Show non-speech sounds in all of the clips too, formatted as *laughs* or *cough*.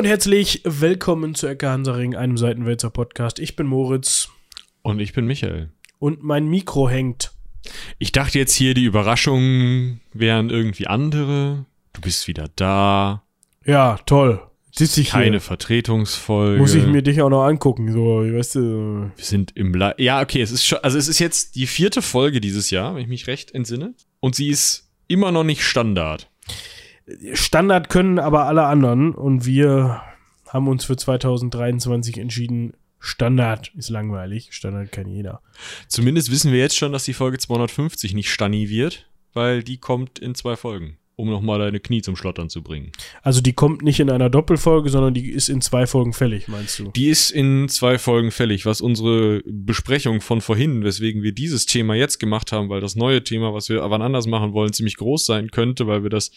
und herzlich willkommen zu Ecke Hansaring, einem Seitenwälzer Podcast. Ich bin Moritz Und ich bin Michael. und mein Mikro hängt. Ich dachte jetzt hier, die Überraschungen wären irgendwie andere. Du bist wieder da. Ja, toll. Sitze ich Keine hier. Vertretungsfolge. Muss ich mir dich auch noch angucken, so, weißt du. Wir sind im La Ja, okay, es ist schon, also es ist jetzt die vierte Folge dieses Jahr, wenn ich mich recht entsinne. Und sie ist immer noch nicht Standard. Standard können aber alle anderen und wir haben uns für 2023 entschieden, Standard ist langweilig, Standard kann jeder. Zumindest wissen wir jetzt schon, dass die Folge 250 nicht Stanni wird, weil die kommt in zwei Folgen, um nochmal deine Knie zum Schlottern zu bringen. Also die kommt nicht in einer Doppelfolge, sondern die ist in zwei Folgen fällig, meinst du? Die ist in zwei Folgen fällig, was unsere Besprechung von vorhin, weswegen wir dieses Thema jetzt gemacht haben, weil das neue Thema, was wir wann anders machen wollen, ziemlich groß sein könnte, weil wir das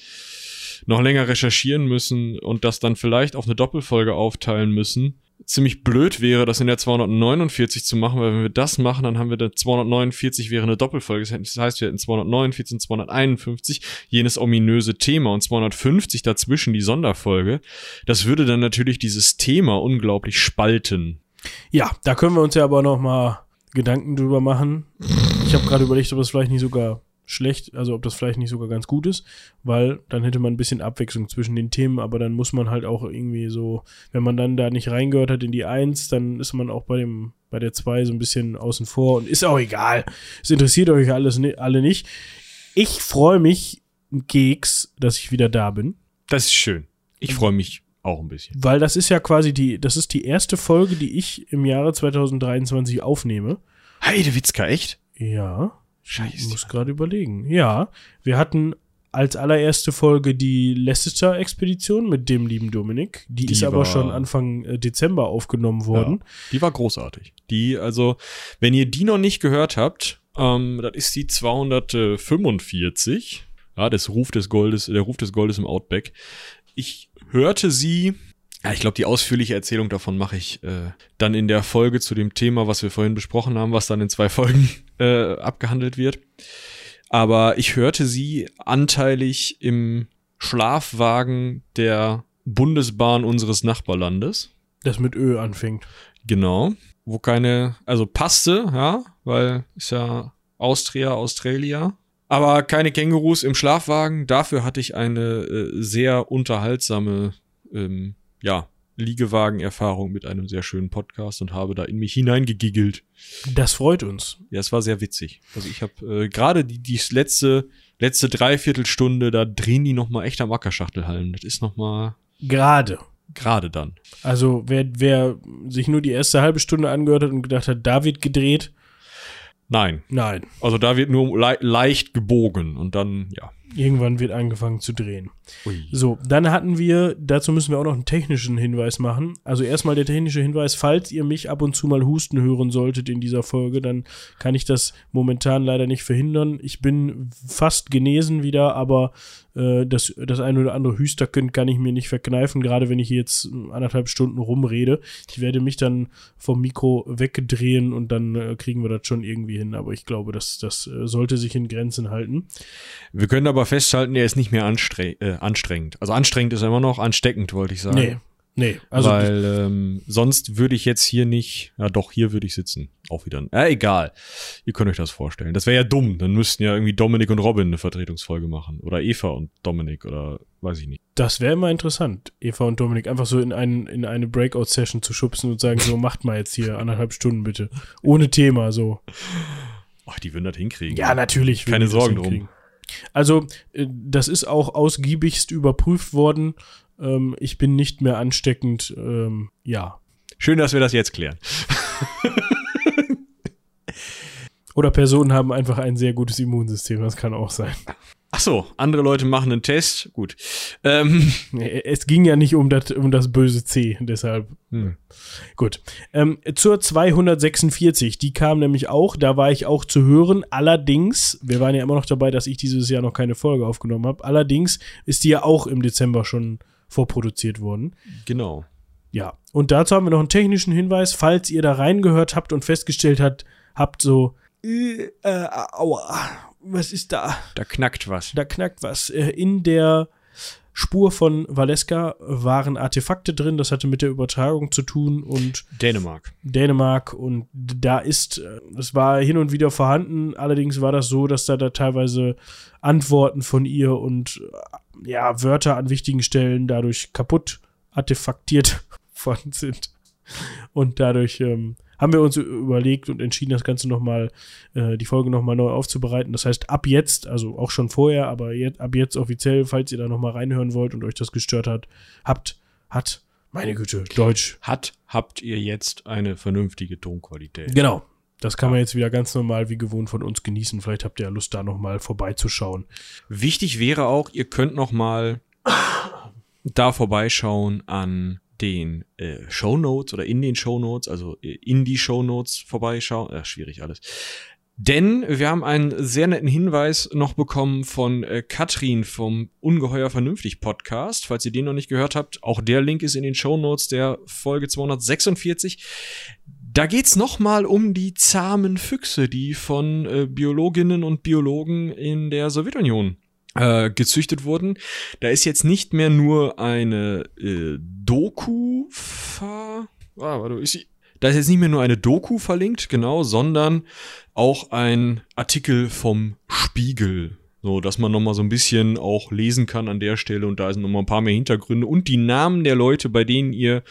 noch länger recherchieren müssen und das dann vielleicht auf eine Doppelfolge aufteilen müssen. Ziemlich blöd wäre, das in der 249 zu machen, weil wenn wir das machen, dann haben wir der 249 wäre eine Doppelfolge. Das heißt, wir hätten 249 und 251 jenes ominöse Thema und 250 dazwischen die Sonderfolge. Das würde dann natürlich dieses Thema unglaublich spalten. Ja, da können wir uns ja aber noch mal Gedanken drüber machen. Ich habe gerade überlegt, ob das vielleicht nicht sogar schlecht, also ob das vielleicht nicht sogar ganz gut ist, weil dann hätte man ein bisschen Abwechslung zwischen den Themen, aber dann muss man halt auch irgendwie so, wenn man dann da nicht reingehört hat in die Eins, dann ist man auch bei dem bei der zwei so ein bisschen außen vor und ist auch egal. Es interessiert euch alles alle nicht. Ich freue mich Keks, dass ich wieder da bin, Das ist schön. Ich freue mich auch ein bisschen. weil das ist ja quasi die das ist die erste Folge, die ich im Jahre 2023 aufnehme. Heidewitzka, echt? Ja. Ich Scheiße. muss gerade überlegen. Ja, wir hatten als allererste Folge die Leicester-Expedition mit dem lieben Dominik. Die, Die ist aber schon Anfang äh, Dezember aufgenommen worden. Die war großartig. Die, also, wenn ihr die noch nicht gehört habt, ähm, das ist die 245. Ja, das Ruf des Goldes, der Ruf des Goldes im Outback. Ich hörte sie. Ja, ich glaube, die ausführliche Erzählung davon mache ich äh, dann in der Folge zu dem Thema, was wir vorhin besprochen haben, was dann in zwei *laughs* Folgen äh, abgehandelt wird. Aber ich hörte sie anteilig im Schlafwagen der Bundesbahn unseres Nachbarlandes. Das mit Ö anfängt. Genau. Wo keine, also passte, ja, weil ist ja Austria, Australia. Aber keine Kängurus im Schlafwagen. Dafür hatte ich eine äh, sehr unterhaltsame, ähm, ja, Liegewagen-Erfahrung mit einem sehr schönen Podcast und habe da in mich hineingegiggelt. Das freut uns. Ja, es war sehr witzig. Also ich habe äh, gerade die, die letzte, letzte Dreiviertelstunde, da drehen die noch mal echt am Ackerschachtelhallen. Das ist noch mal Gerade. gerade dann. Also wer, wer sich nur die erste halbe Stunde angehört hat und gedacht hat, da wird gedreht, Nein, nein. Also da wird nur le leicht gebogen und dann, ja. Irgendwann wird angefangen zu drehen. Ui. So, dann hatten wir, dazu müssen wir auch noch einen technischen Hinweis machen. Also erstmal der technische Hinweis, falls ihr mich ab und zu mal husten hören solltet in dieser Folge, dann kann ich das momentan leider nicht verhindern. Ich bin fast genesen wieder, aber äh, das, das ein oder andere Hüsterken kann ich mir nicht verkneifen, gerade wenn ich jetzt anderthalb Stunden rumrede. Ich werde mich dann vom Mikro wegdrehen und dann äh, kriegen wir das schon irgendwie hin. Aber ich glaube, das, das äh, sollte sich in Grenzen halten. Wir können aber festhalten, er ist nicht mehr anstre äh, anstrengend. Also anstrengend ist er immer noch, ansteckend, wollte ich sagen. Nee, nee. Also Weil ähm, sonst würde ich jetzt hier nicht, ja doch, hier würde ich sitzen. Auch wieder. Äh, egal. Ihr könnt euch das vorstellen. Das wäre ja dumm. Dann müssten ja irgendwie Dominik und Robin eine Vertretungsfolge machen. Oder Eva und Dominik oder weiß ich nicht. Das wäre immer interessant, Eva und Dominik einfach so in, einen, in eine Breakout-Session zu schubsen und sagen, so macht mal jetzt hier anderthalb Stunden bitte. Ohne Thema, so. Ach, die würden das hinkriegen. Ja, natürlich. Keine Sorgen drum. Also, äh, das ist auch ausgiebigst überprüft worden. Ähm, ich bin nicht mehr ansteckend. Ähm, ja. Schön, dass wir das jetzt klären. *laughs* Oder Personen haben einfach ein sehr gutes Immunsystem. Das kann auch sein. Ach so, andere Leute machen einen Test. Gut. Ähm, *laughs* Es ging ja nicht um das, um das böse C, deshalb. hm. Gut. Ähm, zur 246, die kam nämlich auch, da war ich auch zu hören. Allerdings, wir waren ja immer noch dabei, dass ich dieses Jahr noch keine Folge aufgenommen habe. Allerdings ist die ja auch im Dezember schon vorproduziert worden. Genau. Ja. Und dazu haben wir noch einen technischen Hinweis, falls ihr da reingehört habt und festgestellt habt, habt so, äh, äh, aua, was ist da? Da knackt was. Da knackt was. Äh, In der Spur von Valeska waren Artefakte drin, das hatte mit der Übertragung zu tun und Dänemark. Dänemark und da ist, äh, es war hin und wieder vorhanden, allerdings war das so, dass da, da teilweise Antworten von ihr und äh, ja, Wörter an wichtigen Stellen dadurch kaputt artefaktiert *laughs* worden sind. Und dadurch ähm, haben wir uns überlegt und entschieden, das Ganze nochmal, äh, die Folge nochmal neu aufzubereiten. Das heißt, ab jetzt, also auch schon vorher, aber jetzt, ab jetzt offiziell, falls ihr da nochmal reinhören wollt und euch das gestört hat, habt, hat, meine Güte, Deutsch. Hat, habt ihr jetzt eine vernünftige Tonqualität? Genau. Das kann man jetzt wieder ganz normal wie gewohnt von uns genießen. Vielleicht habt ihr ja Lust, da nochmal vorbeizuschauen. Wichtig wäre auch, ihr könnt nochmal da vorbeischauen an den äh, Show Notes oder in den Show Notes, also äh, in die Show Notes vorbeischauen. Äh, schwierig alles. Denn wir haben einen sehr netten Hinweis noch bekommen von äh, Katrin vom Ungeheuer Vernünftig Podcast. Falls ihr den noch nicht gehört habt, auch der Link ist in den Show Notes der Folge 246. Da geht's nochmal um die zahmen Füchse, die von äh, Biologinnen und Biologen in der Sowjetunion äh, gezüchtet wurden. Da ist jetzt nicht mehr nur eine äh, Doku ver ah, warte, ist sie da ist jetzt nicht mehr nur eine Doku verlinkt, genau, sondern auch ein Artikel vom Spiegel. So, dass man nochmal so ein bisschen auch lesen kann an der Stelle und da sind nochmal ein paar mehr Hintergründe und die Namen der Leute, bei denen ihr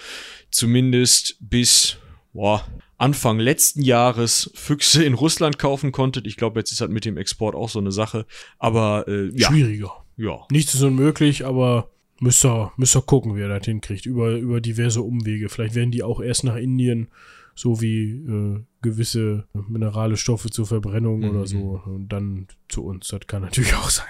zumindest bis boah, Anfang letzten Jahres Füchse in Russland kaufen konntet. Ich glaube, jetzt ist halt mit dem Export auch so eine Sache. Aber äh, ja. Schwieriger. Ja. Nichts ist unmöglich, aber müsst ihr, müsst ihr gucken, wie ihr das hinkriegt. Über, über diverse Umwege. Vielleicht werden die auch erst nach Indien, so wie äh, gewisse minerale Stoffe zur Verbrennung Mhm. oder so, und dann zu uns. Das kann natürlich auch sein.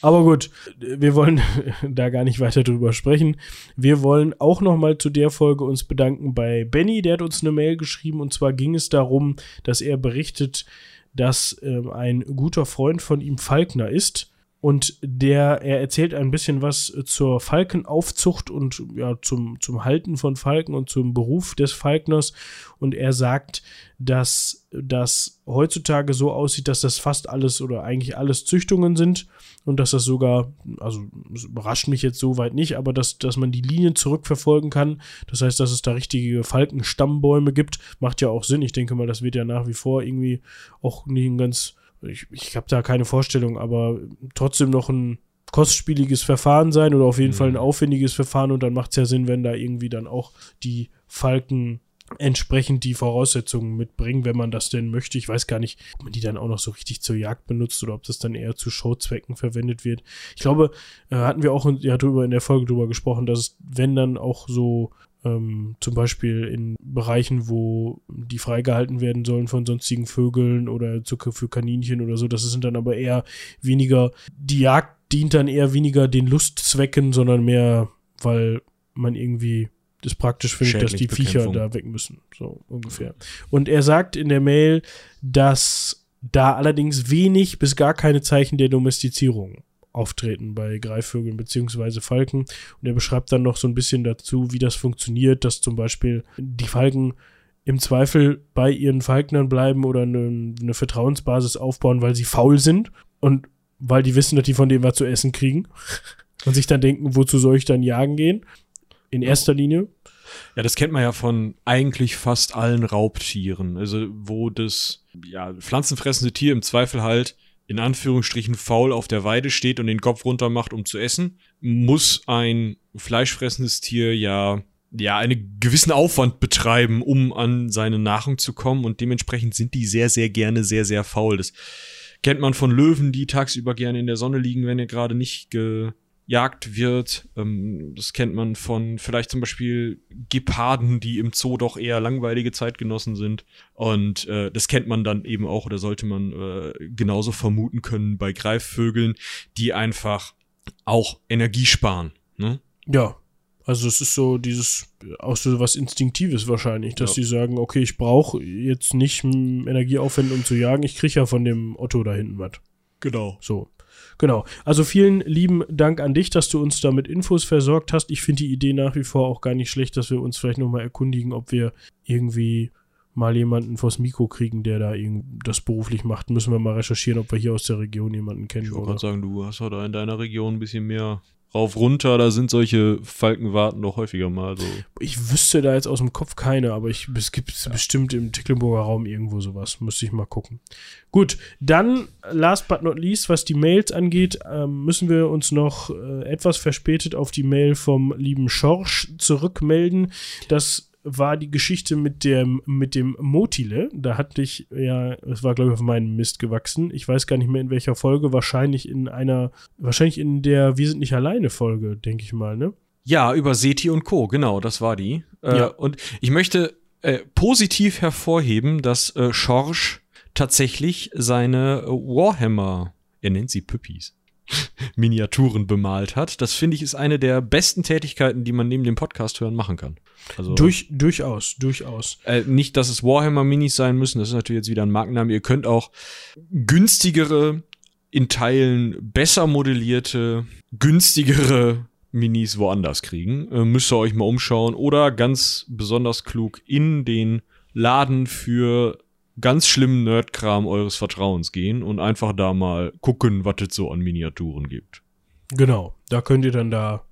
Aber gut, wir wollen *laughs* da gar nicht weiter drüber sprechen. Wir wollen auch noch mal zu der Folge uns bedanken bei Benny, der hat uns eine Mail geschrieben und zwar ging es darum, dass er berichtet, dass ähm, ein guter Freund von ihm Falkner ist und der er erzählt ein bisschen was zur Falkenaufzucht und ja zum zum Halten von Falken und zum Beruf des Falkners und er sagt, dass das heutzutage so aussieht, dass das fast alles oder eigentlich alles Züchtungen sind und dass das sogar, also es überrascht mich jetzt soweit nicht, aber dass, dass man die Linien zurückverfolgen kann. Das heißt, dass es da richtige Falkenstammbäume gibt, macht ja auch Sinn. Ich denke mal, das wird ja nach wie vor irgendwie auch nicht ein ganz, ich, ich habe da keine Vorstellung, aber trotzdem noch ein kostspieliges Verfahren sein oder auf jeden Mhm. Fall ein aufwendiges Verfahren und dann macht es ja Sinn, wenn da irgendwie dann auch die Falken entsprechend die Voraussetzungen mitbringen, wenn man das denn möchte. Ich weiß gar nicht, ob man die dann auch noch so richtig zur Jagd benutzt oder ob das dann eher zu Showzwecken verwendet wird. Ich glaube, äh, hatten wir auch in- ja drüber in der Folge drüber gesprochen, dass es, wenn dann auch so ähm, zum Beispiel in Bereichen, wo die freigehalten werden sollen von sonstigen Vögeln oder zu, für Kaninchen oder so, das sind dann aber eher weniger, die Jagd dient dann eher weniger den Lustzwecken, sondern mehr, weil man irgendwie das praktisch findet, dass die Viecher da weg müssen, so ungefähr. Und er sagt in der Mail, dass da allerdings wenig bis gar keine Zeichen der Domestizierung auftreten bei Greifvögeln beziehungsweise Falken. Und er beschreibt dann noch so ein bisschen dazu, wie das funktioniert, dass zum Beispiel die Falken im Zweifel bei ihren Falknern bleiben oder eine, eine Vertrauensbasis aufbauen, weil sie faul sind und weil die wissen, dass die von dem was zu essen kriegen *laughs* und sich dann denken, wozu soll ich dann jagen gehen? In erster Linie. Ja, das kennt man ja von eigentlich fast allen Raubtieren. Also, wo das ja, pflanzenfressende Tier im Zweifel halt in Anführungsstrichen faul auf der Weide steht und den Kopf runter macht, um zu essen, muss ein fleischfressendes Tier ja ja einen gewissen Aufwand betreiben, um an seine Nahrung zu kommen und dementsprechend sind die sehr sehr gerne sehr sehr faul. Das kennt man von Löwen, die tagsüber gerne in der Sonne liegen, wenn er gerade nicht gejagt wird. Ähm, das kennt man von vielleicht zum Beispiel Geparden, die im Zoo doch eher langweilige Zeitgenossen sind. Und äh, das kennt man dann eben auch oder sollte man äh, genauso vermuten können bei Greifvögeln, die einfach auch Energie sparen. Ne? Ja. Also es ist so dieses, auch so was Instinktives wahrscheinlich, dass Ja. sie sagen, okay, ich brauche jetzt nicht Energie aufwenden, um zu jagen, ich kriege ja von dem Otto da hinten was. Genau. So. Genau. Also vielen lieben Dank an dich, dass du uns da mit Infos versorgt hast. Ich finde die Idee nach wie vor auch gar nicht schlecht, dass wir uns vielleicht nochmal erkundigen, ob wir irgendwie mal jemanden vors Mikro kriegen, der da das beruflich macht. Müssen wir mal recherchieren, ob wir hier aus der Region jemanden kennen Ich wollte gerade sagen, du hast da in deiner Region ein bisschen mehr rauf runter, da sind solche Falkenwarten doch häufiger mal so. Ich wüsste da jetzt aus dem Kopf keine, aber ich, es gibt ja. bestimmt im Tecklenburger Raum irgendwo sowas. Müsste ich mal gucken. Gut, dann last but not least, was die Mails angeht, ähm, müssen wir uns noch äh, etwas verspätet auf die Mail vom lieben Schorsch zurückmelden. Das war die Geschichte mit dem, mit dem Motile. Da hatte ich, ja, es war, glaube ich, auf meinen Mist gewachsen. Ich weiß gar nicht mehr in welcher Folge. Wahrscheinlich in einer, wahrscheinlich in der Wir sind nicht alleine Folge, denke ich mal, ne? Ja, über Seti und Co., genau, das war die. Äh, ja. Und ich möchte äh, positiv hervorheben, dass äh, Schorsch tatsächlich seine Warhammer, er nennt sie Püppis, Miniaturen bemalt hat. Das finde ich ist eine der besten Tätigkeiten, die man neben dem Podcast hören machen kann. Also, Durch, durchaus, durchaus. Äh, nicht, dass es Warhammer Minis sein müssen, das ist natürlich jetzt wieder ein Markenname. Ihr könnt auch günstigere, in Teilen besser modellierte, günstigere Minis woanders kriegen. Äh, müsst ihr euch mal umschauen. Oder ganz besonders klug in den Laden für ganz schlimmen Nerdkram eures Vertrauens gehen und einfach da mal gucken, was es so an Miniaturen gibt. Genau, da könnt ihr dann da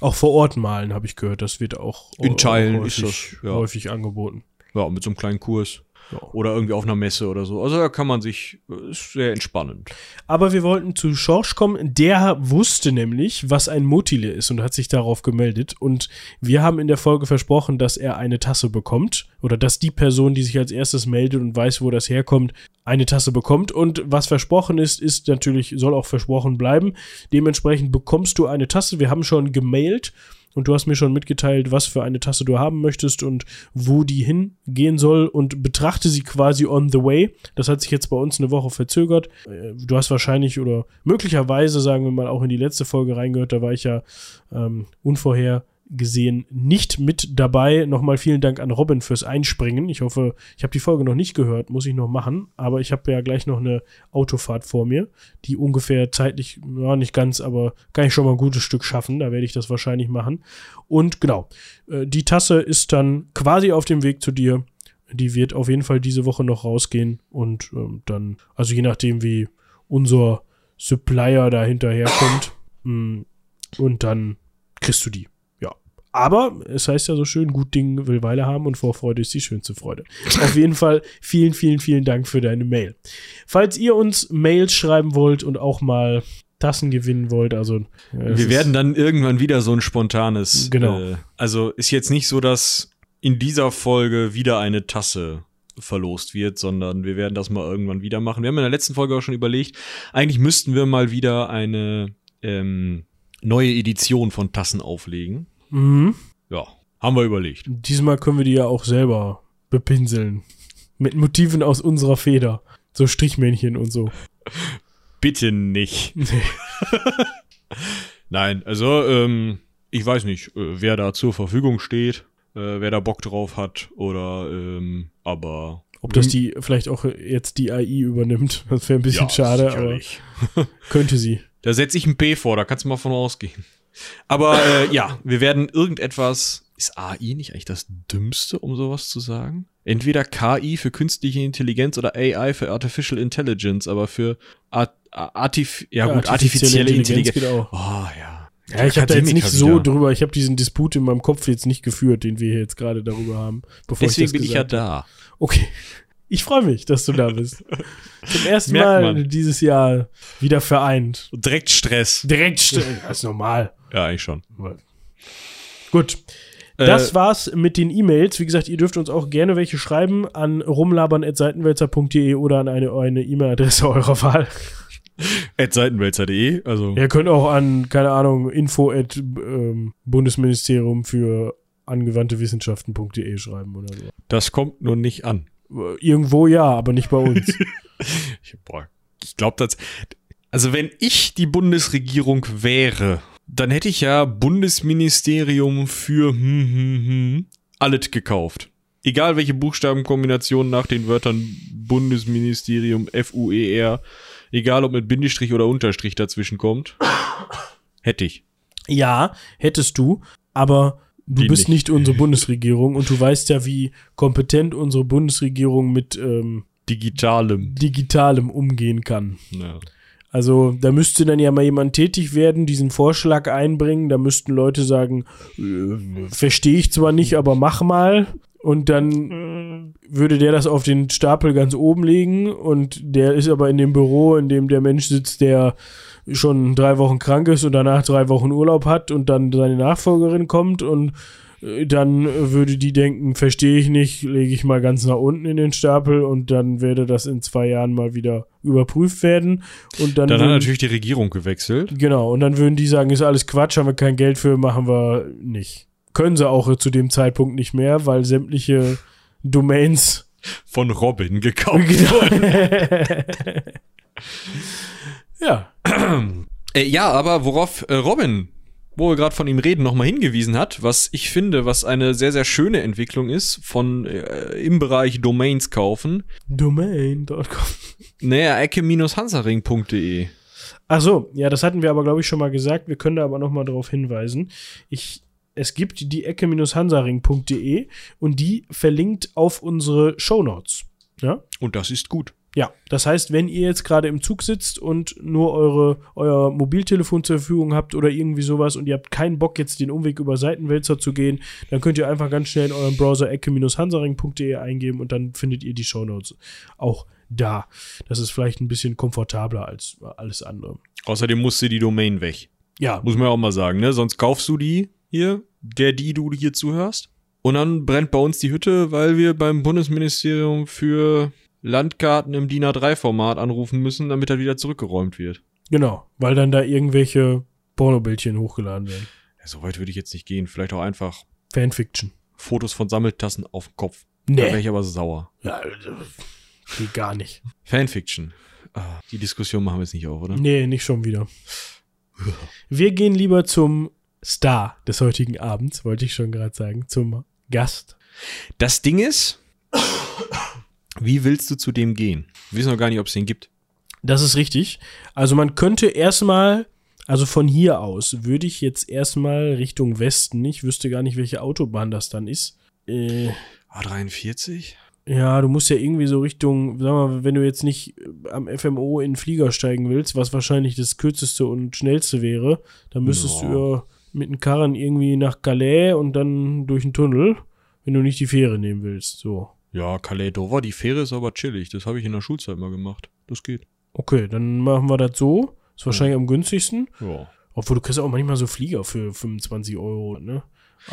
auch vor Ort malen, habe ich gehört. Das wird auch in Teilen häufig, ist das ja. häufig angeboten. Ja, mit so einem kleinen Kurs. Ja. Oder irgendwie auf einer Messe oder so. Also da kann man sich, ist sehr entspannend. Aber wir wollten zu Schorsch kommen. Der wusste nämlich, was ein Motile ist und hat sich darauf gemeldet. Und wir haben in der Folge versprochen, dass er eine Tasse bekommt. Oder dass die Person, die sich als erstes meldet und weiß, wo das herkommt, eine Tasse bekommt. Und was versprochen ist, ist natürlich, soll auch versprochen bleiben. Dementsprechend bekommst du eine Tasse. Wir haben schon gemailt und du hast mir schon mitgeteilt, was für eine Tasse du haben möchtest und wo die hingehen soll und betrachte sie quasi on the way. Das hat sich jetzt bei uns eine Woche verzögert. Äh, du hast wahrscheinlich oder möglicherweise, sagen wir mal, auch in die letzte Folge reingehört, da war ich ja ähm, unvorher gesehen nicht mit dabei. Nochmal vielen Dank an Robin fürs Einspringen. Ich hoffe, ich habe die Folge noch nicht gehört, muss ich noch machen, aber ich habe ja gleich noch eine Autofahrt vor mir, die ungefähr zeitlich, ja nicht ganz, aber kann ich schon mal ein gutes Stück schaffen. Da werde ich das wahrscheinlich machen. Und genau, äh, die Tasse ist dann quasi auf dem Weg zu dir. Die wird auf jeden Fall diese Woche noch rausgehen und ähm, dann, also je nachdem, wie unser Supplier da hinterherkommt, mm, und dann kriegst du die. Aber es heißt ja so schön, gut Ding will Weile haben und Vorfreude ist die schönste Freude. Auf jeden Fall vielen, vielen, vielen Dank für deine Mail. Falls ihr uns Mails schreiben wollt und auch mal Tassen gewinnen wollt, also äh, wir werden dann irgendwann wieder so ein spontanes. Genau. Äh, also ist jetzt nicht so, dass in dieser Folge wieder eine Tasse verlost wird, sondern wir werden das mal irgendwann wieder machen. Wir haben in der letzten Folge auch schon überlegt, eigentlich müssten wir mal wieder eine ähm, neue Edition von Tassen auflegen. Mhm. Ja, haben wir überlegt. Diesmal können wir die ja auch selber bepinseln. Mit Motiven aus unserer Feder. So Strichmännchen und so. *laughs* Bitte nicht. Nee. *laughs* Nein, also, ähm, ich weiß nicht, äh, wer da zur Verfügung steht, äh, wer da Bock drauf hat, oder, ähm, aber. Ob das die vielleicht auch jetzt die AI übernimmt, das wäre ein bisschen ja, schade, sicherlich. aber könnte sie. Da setze ich ein P vor, da kannst du mal von ausgehen. Aber äh, ja, wir werden irgendetwas. Ist AI nicht eigentlich das Dümmste, um sowas zu sagen? Entweder KI für künstliche Intelligenz oder AI für Artificial Intelligence, aber für Art, Artif ja, ja, gut, artifizielle, Intelligenz. Intelligenz. Oh ja. Ja, ich habe da jetzt nicht so drüber, ich habe diesen Disput in meinem Kopf jetzt nicht geführt, den wir jetzt gerade darüber haben. Deswegen ich bin ich ja da. Okay. Ich freue mich, dass du da *laughs* bist. Zum ersten Mal man. dieses Jahr wieder vereint. Direkt Stress. Direkt Stress. Das ist normal. Ja, eigentlich schon. Gut. Das äh, war's mit den E-Mails. Wie gesagt, ihr dürft uns auch gerne welche schreiben an rumlabern.seitenwälzer.de oder an eine E-Mail-Adresse *laughs* eurer Wahl. At seitenwälzer.de, also. Ihr könnt auch an, keine Ahnung, info at ähm, Bundesministerium für angewandte Wissenschaften.de schreiben oder so. Das kommt nur nicht an. Irgendwo ja, aber nicht bei uns. *laughs* ich, ich glaube, das. Also, wenn ich die Bundesregierung wäre, dann hätte ich ja Bundesministerium für hm, hm, hm, alles gekauft. Egal welche Buchstabenkombinationen nach den Wörtern Bundesministerium FUER, egal ob mit Bindestrich oder Unterstrich dazwischen kommt, hätte ich. Ja, hättest du, aber du bist nicht. nicht. unsere *laughs* Bundesregierung und du weißt ja, wie kompetent unsere Bundesregierung mit ähm, digitalem digitalem umgehen kann. Ja. Also da müsste dann ja mal jemand tätig werden, diesen Vorschlag einbringen. Da müssten Leute sagen, äh, verstehe ich zwar nicht, aber mach mal. Und dann würde der das auf den Stapel ganz oben legen. Und der ist aber in dem Büro, in dem der Mensch sitzt, der schon drei Wochen krank ist und danach drei Wochen Urlaub hat und dann seine Nachfolgerin kommt und äh, dann würde die denken, verstehe ich nicht, lege ich mal ganz nach unten in den Stapel und dann werde das in zwei Jahren mal wieder überprüft werden. Und dann, Dann hat würden, natürlich die Regierung gewechselt. genau, und dann würden die sagen, ist alles Quatsch, haben wir kein Geld für, machen wir nicht. Können sie auch zu dem Zeitpunkt nicht mehr, weil sämtliche Domains Von Robin gekauft. *laughs* *laughs* ja, Äh, ja, aber worauf äh, Robin, wo wir gerade von ihm reden, nochmal hingewiesen hat, was ich finde, was eine sehr, sehr schöne Entwicklung ist, von äh, im Bereich Domains kaufen. domain.com. Naja, ecke-hansaring.de. Ach so, ja, das hatten wir aber, glaube ich, schon mal gesagt. Wir können da aber noch mal darauf hinweisen. Ich, es gibt die ecke-hansaring.de und die verlinkt auf unsere Shownotes. Ja? Und das ist gut. Ja, das heißt, wenn ihr jetzt gerade im Zug sitzt und nur eure, euer Mobiltelefon zur Verfügung habt oder irgendwie sowas und ihr habt keinen Bock, jetzt den Umweg über Seitenwälzer zu gehen, dann könnt ihr einfach ganz schnell in eurem Browser ecke-hansaring.de eingeben und dann findet ihr die Shownotes auch da. Das ist vielleicht ein bisschen komfortabler als alles andere. Außerdem musste die Domain weg. Ja, Muss man ja auch mal sagen, ne? Sonst kaufst du die hier, der, die du hier zuhörst. Und dann brennt bei uns die Hütte, weil wir beim Bundesministerium für Landkarten im DIN A3-Format anrufen müssen, damit er wieder zurückgeräumt wird. genau, weil dann da irgendwelche Pornobildchen hochgeladen werden. Ja, so weit würde ich jetzt nicht gehen. Vielleicht auch einfach Fanfiction. Fotos von Sammeltassen auf dem Kopf. Da wäre ich aber sauer. Ja, also, geht gar nicht. Fanfiction. Ah, die Diskussion machen wir jetzt nicht auf, oder? Nee, nicht schon wieder. Wir gehen lieber zum Star des heutigen Abends, wollte ich schon gerade sagen, zum Gast. Das Ding ist, wie willst du zu dem gehen? Wir wissen noch gar nicht, ob es den gibt. Das ist richtig. Also man könnte erstmal, also von hier aus, würde ich jetzt erstmal Richtung Westen, ich wüsste gar nicht, welche Autobahn das dann ist. Äh, A43? ja, du musst ja irgendwie so Richtung, sag mal, wenn du jetzt nicht am FMO in den Flieger steigen willst, was wahrscheinlich das kürzeste und schnellste wäre, dann müsstest Ja. du ja mit einem Karren irgendwie nach Calais und dann durch den Tunnel, wenn du nicht die Fähre nehmen willst. So. Ja, Calais Dover, die Fähre ist aber chillig. Das habe ich in der Schulzeit mal gemacht. Das geht. Okay, dann machen wir das so. Ist wahrscheinlich am günstigsten. Ja. Obwohl du kriegst auch manchmal so Flieger für 25 Euro, ne?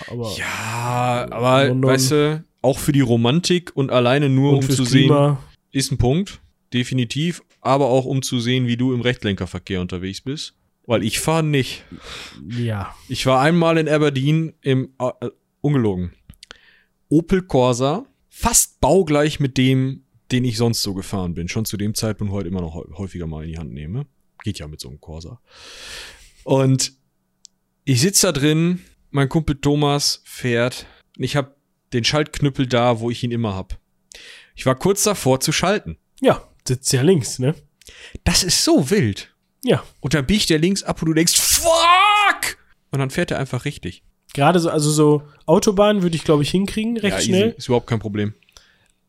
Aber Ja, aber London. weißt du, auch für die Romantik und alleine nur, und um zu sehen, Klima, ist ein Punkt. Definitiv. Aber auch um zu sehen, wie du im Rechtlenkerverkehr unterwegs bist. Weil ich fahre nicht. ja. Ich war einmal in Aberdeen im, äh, ungelogen, Opel Corsa, fast baugleich mit dem, den ich sonst so gefahren bin. Schon zu dem Zeitpunkt heute immer noch häu- häufiger mal in die Hand nehme. Geht ja mit so einem Corsa. Und ich sitze da drin, mein Kumpel Thomas fährt. und Ich habe den Schaltknüppel da, wo ich ihn immer hab. Ich war kurz davor zu schalten. Ja, sitzt ja links, ne? Das ist so wild. Ja. Und dann biegt der links ab und du denkst, fuck! Und dann fährt er einfach richtig. Gerade so, also so Autobahn würde ich, glaube ich, hinkriegen, recht easy. schnell. Ist überhaupt kein Problem.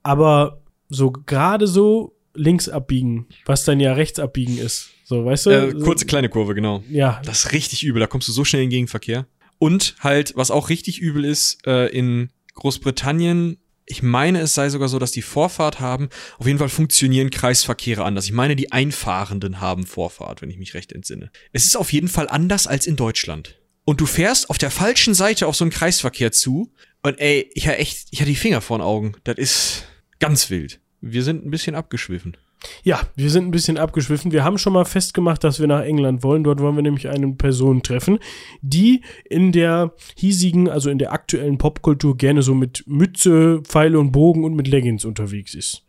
Aber so gerade so links abbiegen, was dann ja rechts abbiegen ist. So, weißt du? Äh, kurze kleine Kurve, genau. Ja, Das ist richtig übel, da kommst du so schnell in den Gegenverkehr. Und halt, was auch richtig übel ist, äh, in Großbritannien, ich meine, es sei sogar so, dass die Vorfahrt haben. Auf jeden Fall funktionieren Kreisverkehre anders. Ich meine, die Einfahrenden haben Vorfahrt, wenn ich mich recht entsinne. Es ist auf jeden Fall anders als in Deutschland. Und du fährst auf der falschen Seite auf so einen Kreisverkehr zu. Und ey, ich hatte echt, ich hatte die Finger vor den Augen. Das ist ganz wild. Wir sind ein bisschen abgeschwiffen. Ja, wir sind ein bisschen abgeschwiffen. Wir haben schon mal festgemacht, dass wir nach England wollen. Dort wollen wir nämlich eine Person treffen, die in der hiesigen, also in der aktuellen Popkultur gerne so mit Mütze, Pfeile und Bogen und mit Leggings unterwegs ist.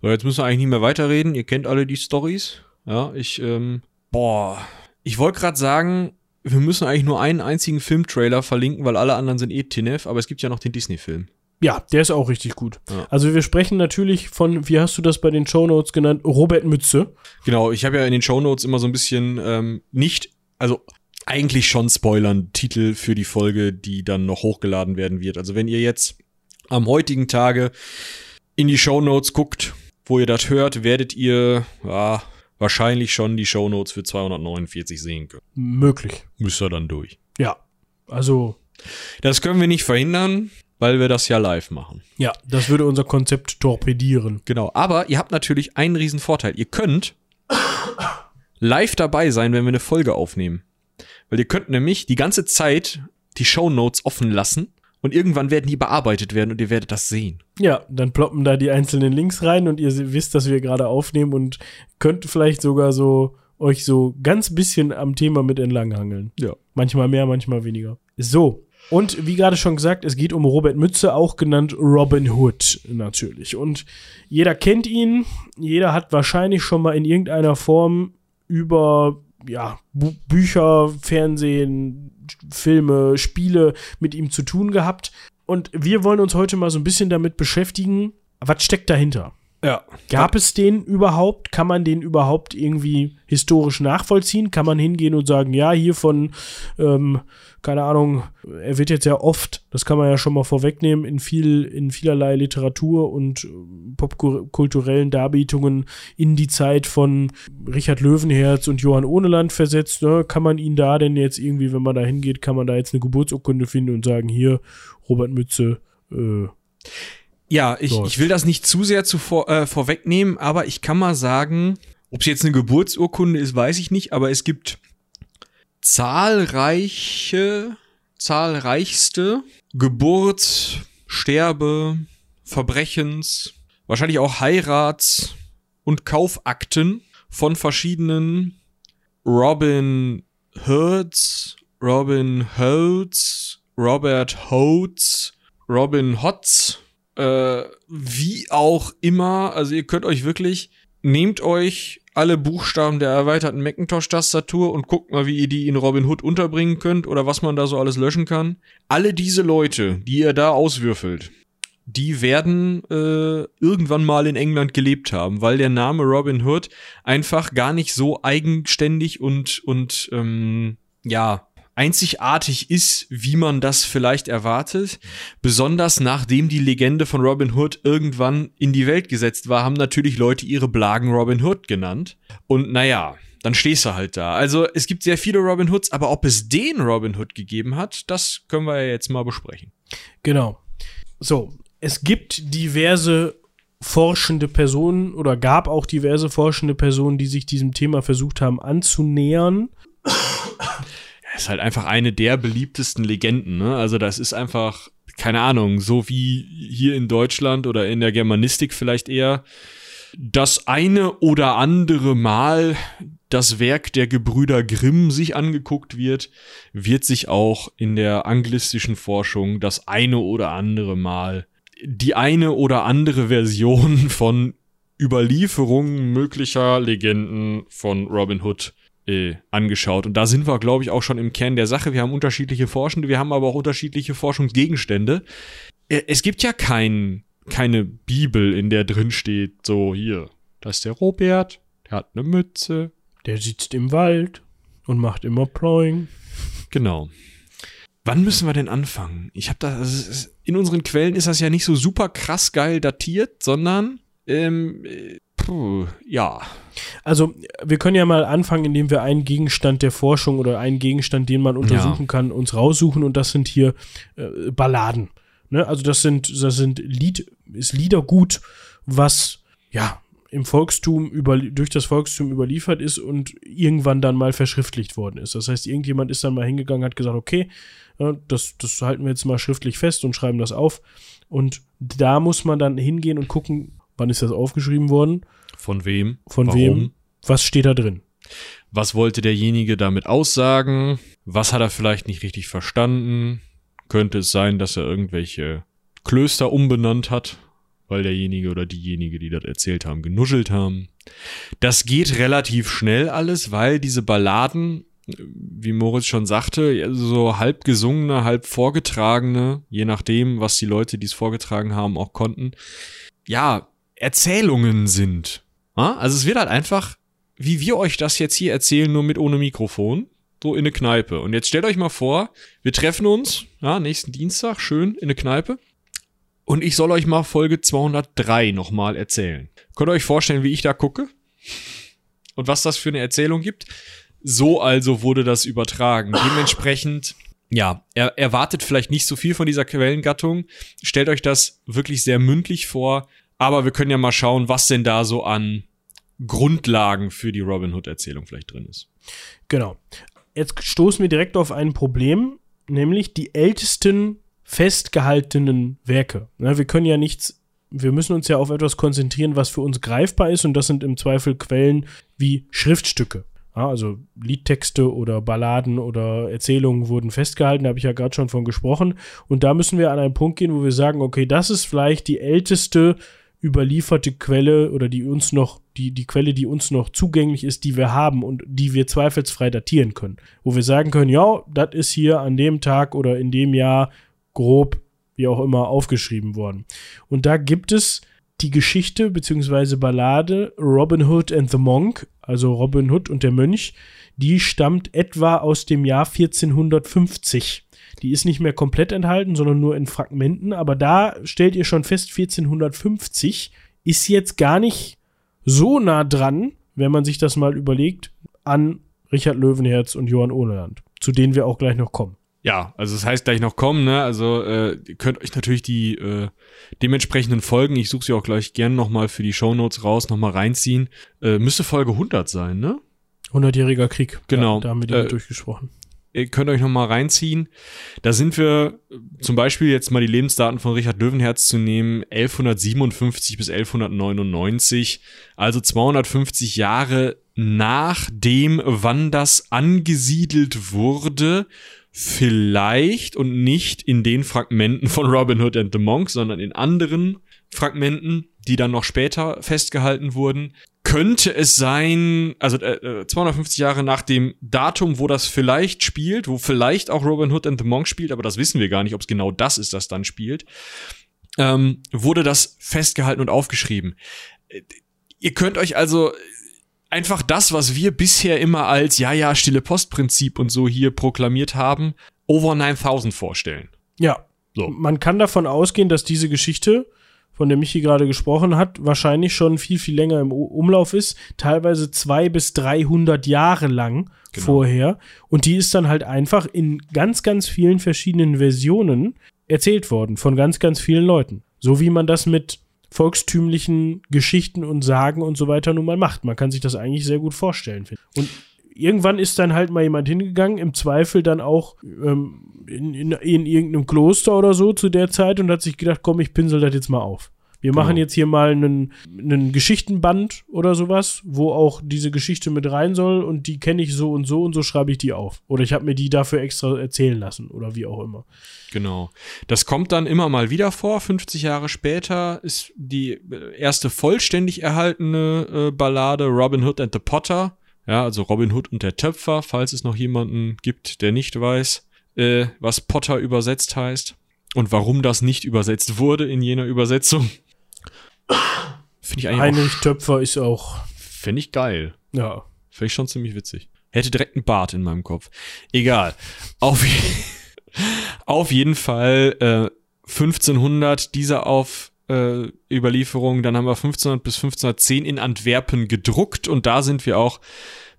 So, jetzt müssen wir eigentlich nicht mehr weiterreden. Ihr kennt alle die Stories. Ja, ich, ähm, boah. Ich wollte gerade sagen, wir müssen eigentlich nur einen einzigen Filmtrailer verlinken, weil alle anderen sind eh Tinef, aber es gibt ja noch den Disney-Film. Ja, der ist auch richtig gut. Ja. Also wir sprechen natürlich von, wie hast du das bei den Shownotes genannt, Robert Mütze. Genau, ich habe ja in den Shownotes immer so ein bisschen ähm, nicht, also eigentlich schon spoilern, Titel für die Folge, die dann noch hochgeladen werden wird. Also wenn ihr jetzt am heutigen Tage in die Shownotes guckt, wo ihr das hört, werdet ihr ja, wahrscheinlich schon die Shownotes für 249 sehen können. Möglich. Müsst ihr dann durch. Ja. Also, Das können wir nicht verhindern, weil wir das ja live machen. ja, das würde unser Konzept torpedieren. Genau, aber ihr habt natürlich einen riesen Vorteil. Ihr könnt live dabei sein, wenn wir eine Folge aufnehmen. Weil ihr könnt nämlich die ganze Zeit die Shownotes offen lassen und irgendwann werden die bearbeitet werden und ihr werdet das sehen. Ja, dann ploppen da die einzelnen Links rein und ihr wisst, dass wir gerade aufnehmen und könnt vielleicht sogar so euch so ganz bisschen am Thema mit entlanghangeln. Ja. Manchmal mehr, manchmal weniger. So. Und wie gerade schon gesagt, es geht um Robert Mütze, auch genannt Robin Hood natürlich. Und jeder kennt ihn, jeder hat wahrscheinlich schon mal in irgendeiner Form über ja, Bücher, Fernsehen, Filme, Spiele mit ihm zu tun gehabt. Und wir wollen uns heute mal so ein bisschen damit beschäftigen, was steckt dahinter? Ja. Gab es den überhaupt? Kann man den überhaupt irgendwie historisch nachvollziehen? Kann man hingehen und sagen, ja, hier von, ähm, keine Ahnung, er wird jetzt ja oft, das kann man ja schon mal vorwegnehmen, in viel, in vielerlei Literatur und äh, popkulturellen Darbietungen in die Zeit von Richard Löwenherz und Johann Ohneland versetzt. Ne? Kann man ihn da denn jetzt irgendwie, wenn man da hingeht, kann man da jetzt eine Geburtsurkunde finden und sagen, hier, Robert Mütze, äh, Ja, ich, ich will das nicht zu sehr zuvor, äh, vorwegnehmen, aber ich kann mal sagen, ob es jetzt eine Geburtsurkunde ist, weiß ich nicht, aber es gibt zahlreiche, zahlreichste Geburt, Sterbe, Verbrechens, wahrscheinlich auch Heirats- und Kaufakten von verschiedenen Robin Hoods, Robin Hoods, Robert Hoods, Robin Hotz, äh, wie auch immer. Also ihr könnt euch wirklich, nehmt euch alle Buchstaben der erweiterten Macintosh-Tastatur und guckt mal, wie ihr die in Robin Hood unterbringen könnt oder was man da so alles löschen kann. Alle diese Leute, die ihr da auswürfelt, die werden äh, irgendwann mal in England gelebt haben, weil der Name Robin Hood einfach gar nicht so eigenständig und, und ähm, ja, einzigartig ist, wie man das vielleicht erwartet. Besonders nachdem die Legende von Robin Hood irgendwann in die Welt gesetzt war, haben natürlich Leute ihre Blagen Robin Hood genannt. Und naja, dann stehst du halt da. Also es gibt sehr viele Robin Hoods, aber ob es den Robin Hood gegeben hat, das können wir ja jetzt mal besprechen. Genau. So, es gibt diverse forschende Personen oder gab auch diverse forschende Personen, die sich diesem Thema versucht haben anzunähern. Ist halt einfach eine der beliebtesten Legenden, ne? Also das ist einfach, keine Ahnung, so wie hier in Deutschland oder in der Germanistik vielleicht eher das eine oder andere Mal das Werk der Gebrüder Grimm sich angeguckt wird, wird sich auch in der anglistischen Forschung das eine oder andere Mal die eine oder andere Version *laughs* von Überlieferungen möglicher Legenden von Robin Hood äh, angeschaut. Und da sind wir, glaube ich, auch schon im Kern der Sache. Wir haben unterschiedliche Forschende, wir haben aber auch unterschiedliche Forschungsgegenstände. Äh, es gibt ja kein, keine Bibel, in der drin steht, so hier, das ist der Robert, der hat eine Mütze. Der sitzt im Wald und macht immer Ploing. Genau. Wann müssen wir denn anfangen? Ich habe da, in unseren Quellen ist das ja nicht so super krass geil datiert, sondern, ähm, äh, puh, ja. Also, wir können ja mal anfangen, indem wir einen Gegenstand der Forschung oder einen Gegenstand, den man untersuchen kann, uns raussuchen. Und das sind hier äh, Balladen. Ne? Also, das sind, das sind Lied, ist Liedergut, was ja im Volkstum über, durch das Volkstum überliefert ist und irgendwann dann mal verschriftlicht worden ist. Das heißt, irgendjemand ist dann mal hingegangen, hat gesagt, okay, ja, das, das halten wir jetzt mal schriftlich fest und schreiben das auf. Und da muss man dann hingehen und gucken, wann ist das aufgeschrieben worden, Von wem? von Warum? wem, was steht da drin. Was wollte derjenige damit aussagen? Was hat er vielleicht nicht richtig verstanden? Könnte es sein, dass er irgendwelche Klöster umbenannt hat, weil derjenige oder diejenige, die das erzählt haben, genuschelt haben? Das geht relativ schnell alles, weil diese Balladen, wie Moritz schon sagte, so halb gesungene, halb vorgetragene, je nachdem, was die Leute, die es vorgetragen haben, auch konnten, ja, Erzählungen sind. Also es wird halt einfach wie wir euch das jetzt hier erzählen, nur mit ohne Mikrofon, so in eine Kneipe. Und jetzt stellt euch mal vor, wir treffen uns, ja, nächsten Dienstag, schön in eine Kneipe. Und ich soll euch mal Folge 203 nochmal erzählen. Könnt ihr euch vorstellen, wie ich da gucke? und was das für eine Erzählung gibt. So also wurde das übertragen. Dementsprechend, ja, er, erwartet vielleicht nicht so viel von dieser Quellengattung. Stellt euch das wirklich sehr mündlich vor. Aber wir können ja mal schauen, was denn da so an Grundlagen für die Robin Hood-Erzählung vielleicht drin ist. Genau. Jetzt stoßen wir direkt auf ein Problem, nämlich die ältesten festgehaltenen Werke. Ja, wir können ja nichts, wir müssen uns ja auf etwas konzentrieren, was für uns greifbar ist, und das sind im Zweifel Quellen wie Schriftstücke. Ja, also Liedtexte oder Balladen oder Erzählungen wurden festgehalten, da habe ich ja gerade schon von gesprochen. Und da müssen wir an einen Punkt gehen, wo wir sagen, okay, das ist vielleicht die älteste überlieferte Quelle oder die uns noch, die, die Quelle, die uns noch zugänglich ist, die wir haben und die wir zweifelsfrei datieren können. Wo wir sagen können, ja, das ist hier an dem Tag oder in dem Jahr grob, wie auch immer, aufgeschrieben worden. Und da gibt es die Geschichte bzw. Ballade Robin Hood and the Monk, also Robin Hood und der Mönch, die stammt etwa aus dem Jahr 1450. Die ist nicht mehr komplett enthalten, sondern nur in Fragmenten. Aber da stellt ihr schon fest, 1450 ist jetzt gar nicht so nah dran, wenn man sich das mal überlegt, an Richard Löwenherz und Johann Ohneland, zu denen wir auch gleich noch kommen. Ja, also das heißt gleich noch kommen, ne? Also äh, ihr könnt euch natürlich die äh, dementsprechenden Folgen, ich suche sie auch gleich gern nochmal für die Shownotes raus, nochmal reinziehen. Äh, müsste Folge 100 sein, ne? 100-jähriger Krieg. Genau. Ja, da haben wir die äh, durchgesprochen ihr könnt euch noch mal reinziehen. Da sind wir zum Beispiel jetzt mal die Lebensdaten von Richard Löwenherz zu nehmen, 1157 bis 1199, also 250 Jahre nach dem, wann das angesiedelt wurde, vielleicht und nicht in den Fragmenten von Robin Hood and the Monk, sondern in anderen Fragmenten, die dann noch später festgehalten wurden könnte es sein, also äh, 250 äh, Jahre nach dem Datum, wo das vielleicht spielt, wo vielleicht auch Robin Hood and the Monk spielt, aber das wissen wir gar nicht, ob es genau das ist, das dann spielt, ähm, wurde das festgehalten und aufgeschrieben. Äh, ihr könnt euch also einfach das, was wir bisher immer als ja, ja, stille Postprinzip und so hier proklamiert haben, over 9000 vorstellen. Ja. So. Man kann davon ausgehen, dass diese Geschichte von der Michi gerade gesprochen hat, wahrscheinlich schon viel, viel länger im Umlauf ist, teilweise zwei bis 300 Jahre lang genau. vorher. Und die ist dann halt einfach in ganz, ganz vielen verschiedenen Versionen erzählt worden von ganz, ganz vielen Leuten. So wie man das mit volkstümlichen Geschichten und Sagen und so weiter nun mal macht. Man kann sich das eigentlich sehr gut vorstellen. Und irgendwann ist dann halt mal jemand hingegangen, im Zweifel dann auch ähm, in, in, in irgendeinem Kloster oder so zu der Zeit und hat sich gedacht, komm, ich pinsel das jetzt mal auf. Wir genau. machen jetzt hier mal einen, einen Geschichtenband oder sowas, wo auch diese Geschichte mit rein soll und die kenne ich so und so und so schreibe ich die auf. Oder ich habe mir die dafür extra erzählen lassen oder wie auch immer. Genau. Das kommt dann immer mal wieder vor. 50 Jahre später ist die erste vollständig erhaltene äh, Ballade Robin Hood and the Potter. Ja, also Robin Hood und der Töpfer, falls es noch jemanden gibt, der nicht weiß äh, was Potter übersetzt heißt und warum das nicht übersetzt wurde in jener Übersetzung. Finde ich eigentlich Heinrich Töpfer ist auch. Finde ich geil. Ja. Finde ich schon ziemlich witzig. Hätte direkt einen Bart in meinem Kopf. Egal. Auf, *laughs* auf jeden Fall äh, 1500 dieser auf äh, Überlieferung. Dann haben wir 1500 bis 1510 in Antwerpen gedruckt und da sind wir auch